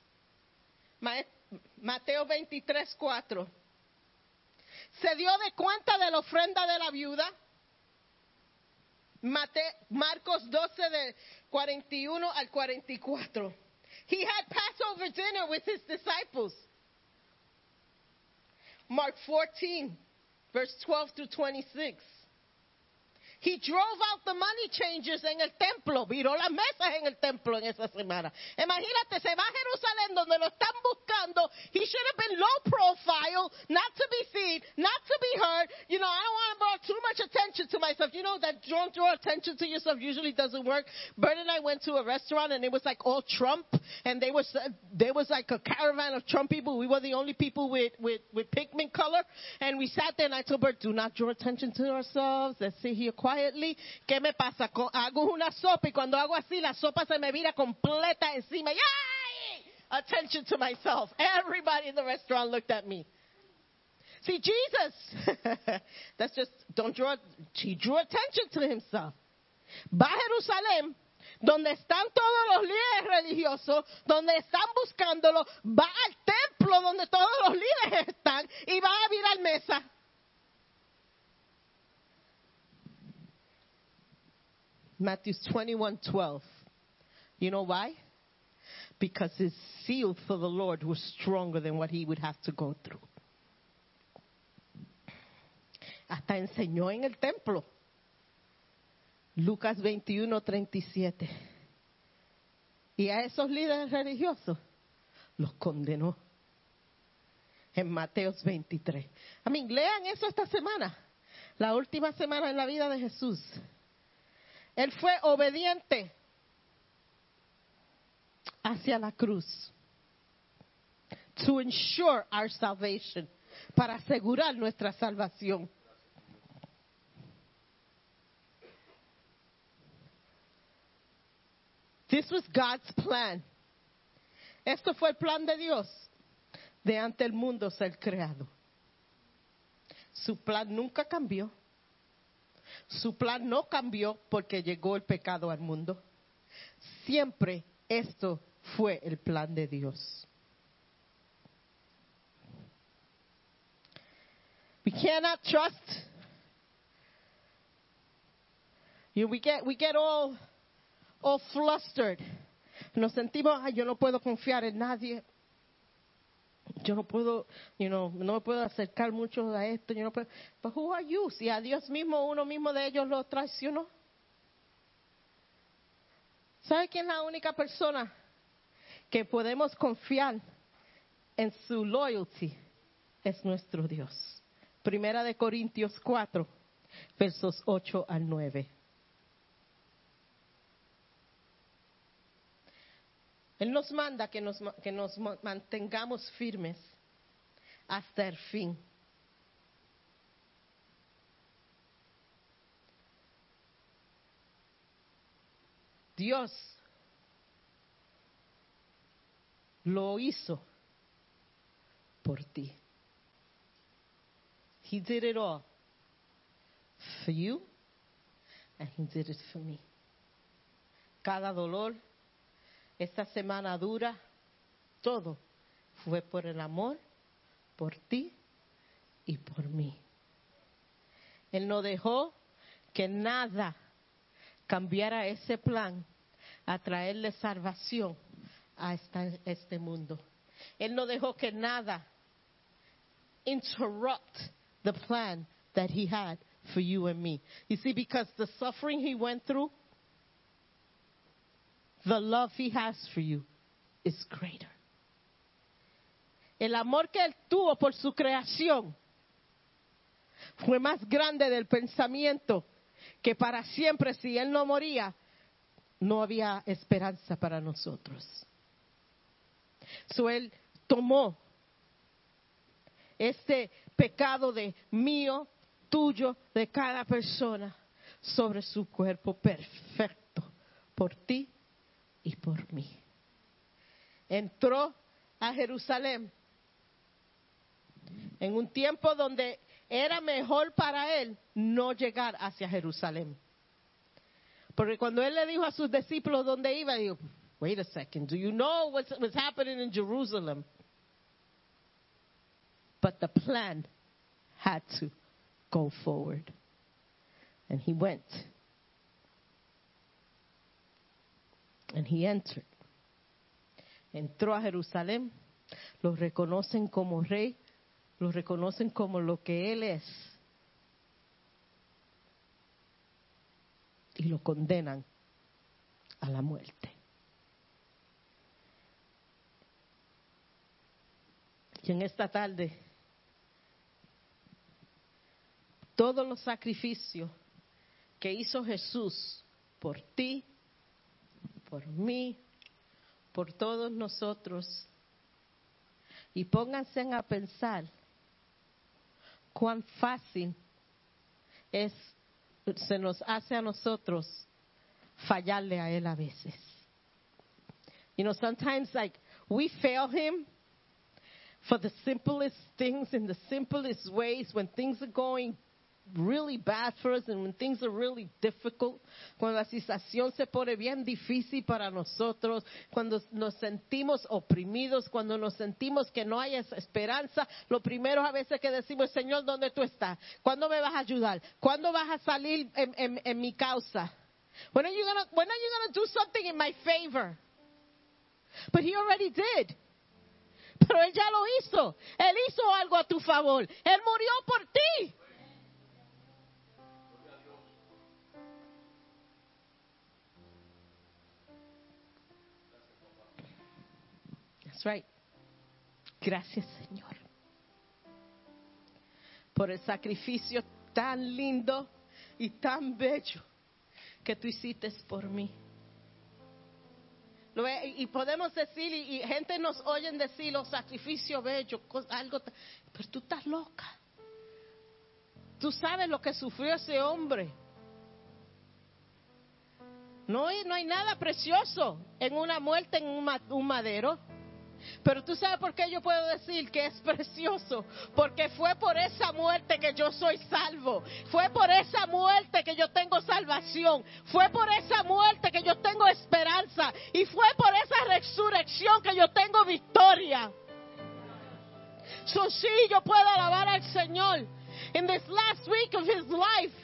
Mae- Mateo 23, 4. Se dio de cuenta de la ofrenda de la viuda. Mate- Marcos 12, de 41 al 44. He had Passover dinner with his disciples. Mark 14, verse 12 through 26. He drove out the money changers en el templo, viró las mesas en el templo en esa semana. Imagínate, se va a Jerusalén donde lo están buscando. He should have been low profile, not to be seen, not to be heard. You know, I don't want to draw too much attention to myself. You know that don't draw attention to yourself usually doesn't work. Bert and I went to a restaurant and it was like all Trump, and there was there was like a caravan of Trump people. We were the only people with with with pigment color, and we sat there and I told Bert, do not draw attention to ourselves. Let's sit here quietly. ¿Qué me pasa? Hago una sopa y cuando hago así la sopa se me vira completa encima. ¡Yay! Attention to myself. Everybody in the restaurant looked at me. See, Jesus, that's just, don't draw, he drew attention to himself. Va a Jerusalén, donde están todos los líderes religiosos, donde están buscándolo, va al templo donde todos los líderes están y va a virar mesa. Matthew 21:12. You know why? Because his zeal for the Lord was stronger than what he would have to go through. Hasta enseñó en el templo. Lucas 21, 37. Y a esos líderes religiosos los condenó en Mateos 23. A mí, lean eso esta semana, la última semana en la vida de Jesús. Él fue obediente hacia la cruz to ensure our salvation, para asegurar nuestra salvación. This was God's plan. Esto fue el plan de Dios de ante el mundo ser creado. Su plan nunca cambió. Su plan no cambió porque llegó el pecado al mundo. Siempre esto fue el plan de Dios. We cannot trust. You know, we get we get all all flustered. Nos sentimos, ay, yo no puedo confiar en nadie. Yo no puedo, you know, no me puedo acercar mucho a esto. Yo no puedo. But who are you? Si a Dios mismo, uno mismo de ellos lo traicionó. ¿Sabe quién es la única persona que podemos confiar en su loyalty? Es nuestro Dios. Primera de Corintios 4, versos 8 al 9. Él nos manda que nos, que nos ma- mantengamos firmes hasta el fin. Dios lo hizo por ti. He did it all for you and he did it for me. Cada dolor, esta semana dura, todo fue por el amor, por ti y por mí. Él no dejó que nada cambiara ese plan a traerle salvación a este mundo. Él no dejó que nada interrupt the plan that he had for you and me. You see, because the suffering he went through, the love he has for you is greater. El amor que él tuvo por su creación fue más grande del pensamiento que para siempre si él no moría, no había esperanza para nosotros. So él tomó este pecado de mío, tuyo, de cada persona sobre su cuerpo perfecto por ti y por mí. Entró a Jerusalén en un tiempo donde era mejor para él no llegar hacia Jerusalén. Porque cuando él le dijo a sus discípulos dónde iba, dijo, wait a second, do you know what's, what's happening in Jerusalem? But the plan had to go forward. And he went. And he entered. Entró a Jerusalén. Lo reconocen como rey. Lo reconocen como lo que él es. Y lo condenan a la muerte. Y en esta tarde, todos los sacrificios que hizo Jesús por ti, por mí, por todos nosotros, y pónganse a pensar cuán fácil es, se nos hace a nosotros fallarle a Él a veces. You know, sometimes like we fail Him for the simplest things in the simplest ways when things are going really bad for us and when things are really difficult, cuando la situación se pone bien difícil para nosotros, cuando nos sentimos oprimidos, cuando nos sentimos que no hay esperanza, lo primero a veces que decimos, Señor, ¿dónde tú estás? ¿Cuándo me vas a ayudar? ¿Cuándo vas a salir en, en- en mi causa? When are you gonna, when are you gonna do something in my favor? But he already did. Pero él ya lo hizo. Él hizo algo a tu favor. Él murió por ti. That's right. Gracias, Señor, por el sacrificio tan lindo y tan bello que tú hiciste por mí. Y podemos decir, y, gente nos oyen decir los sacrificios bellos, algo, pero tú estás loca. Tú sabes lo que sufrió ese hombre. No no hay nada precioso en una muerte en un madero. Pero tú sabes por qué yo puedo decir que es precioso. Porque fue por esa muerte que yo soy salvo. Fue por esa muerte que yo tengo salvación. Fue por esa muerte que yo tengo esperanza. Y fue por esa resurrección que yo tengo victoria. So sí, yo puedo alabar al Señor. In this last week of his life.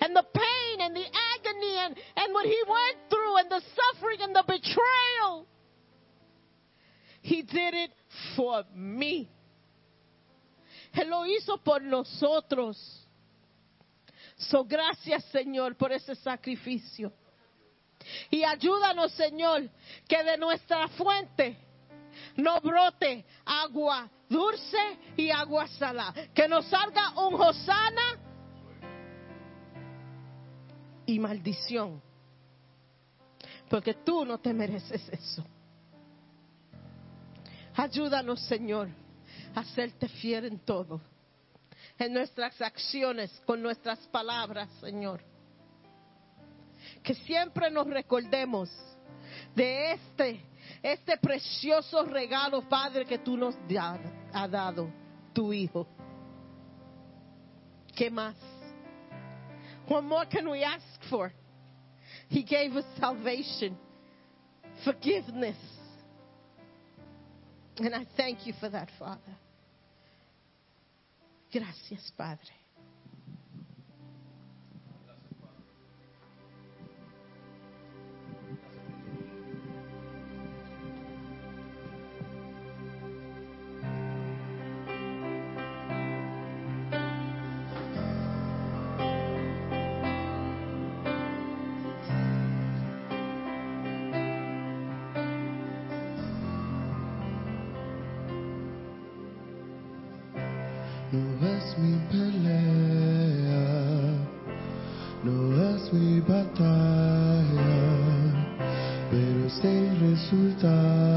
And the pain and the agony and, and what he went through and the suffering and the betrayal. He did it for me. Él lo hizo por nosotros. So gracias Señor por ese sacrificio. Y ayúdanos Señor que de nuestra fuente no brote agua dulce y agua salada. Que nos salga un hosana y maldición. Porque tú no te mereces eso. Ayúdanos, Señor, a serte fiel en todo. En nuestras acciones, con nuestras palabras, Señor. Que siempre nos recordemos de este, este precioso regalo, Padre, que tú nos ha, ha dado, tu Hijo. ¿Qué más? What more can we ask for? He gave us salvation, forgiveness. And I thank you for that, Father. Gracias, Padre. No es mi pelea, no es mi batalla, pero es el resultado,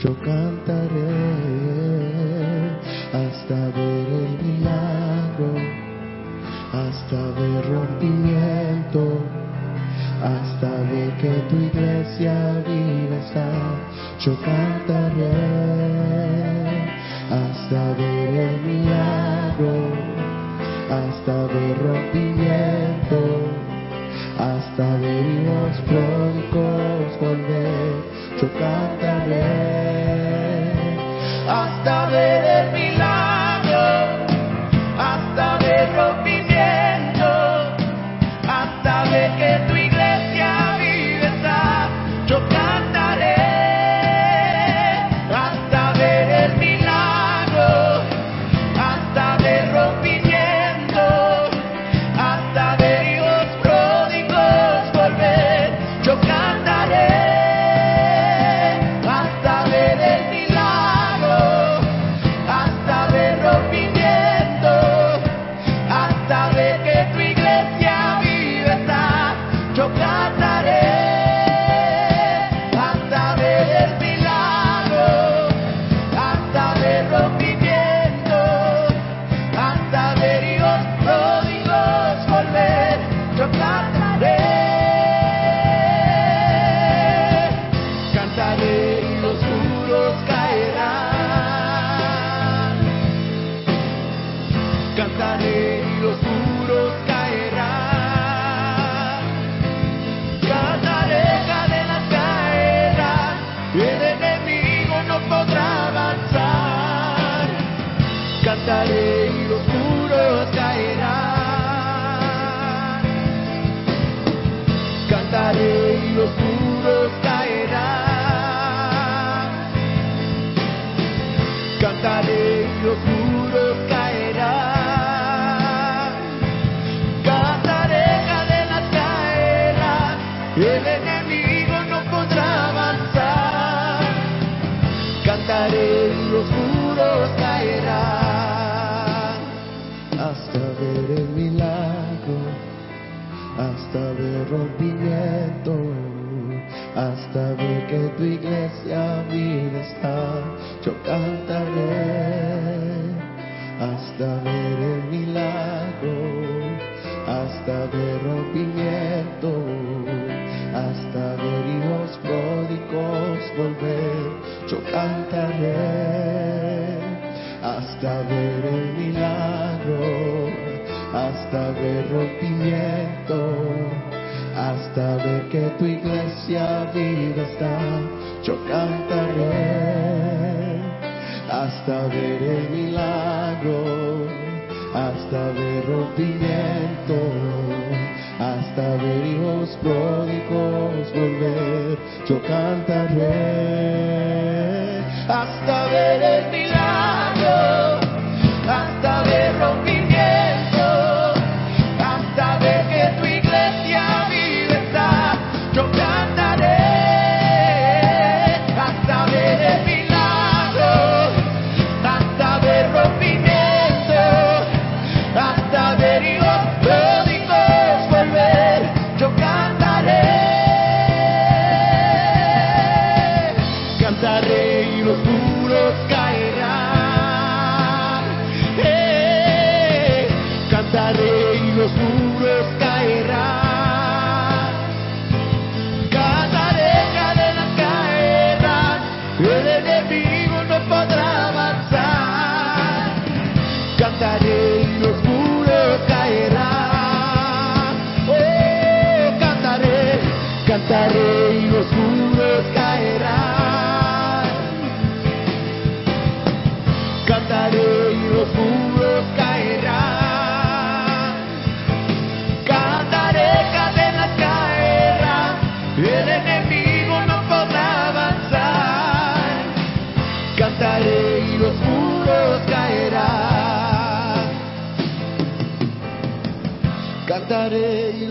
yo cantaré hasta ver el milagro, hasta ver rompimiento, hasta ver que tu iglesia viva está, yo cantaré hasta ver el milagro, hasta ver rompimiento. hasta ver, hasta ver el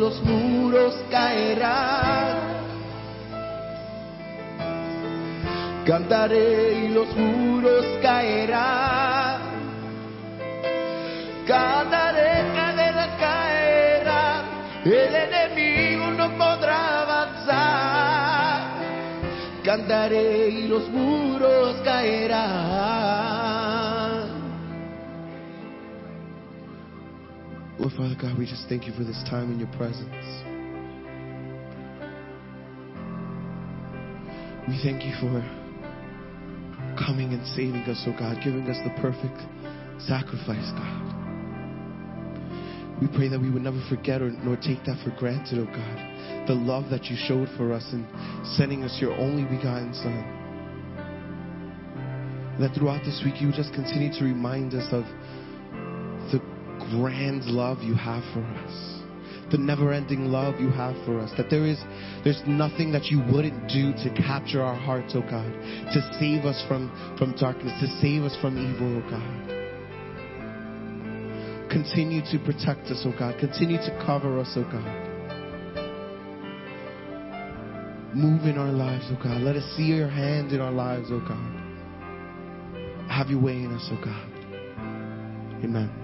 los muros caerán. Cantaré y los muros caerán. Cantaré, cadenas caerán. El enemigo no podrá avanzar. Cantaré y los muros caerán. Father God, we just thank you for this time in your presence. We thank you for coming and saving us, oh God, giving us the perfect sacrifice, God. We pray that we would never forget or nor take that for granted, oh God. The love that you showed for us in sending us your only begotten Son. That throughout this week you would just continue to remind us of grand love you have for us. The never-ending love you have for us. That there is there's nothing that you wouldn't do to capture our hearts, oh God. To save us from, from darkness, to save us from evil, oh God. Continue to protect us, oh God. Continue to cover us, oh God. Move in our lives, oh God. Let us see your hand in our lives, oh God. Have your way in us, oh God. Amen.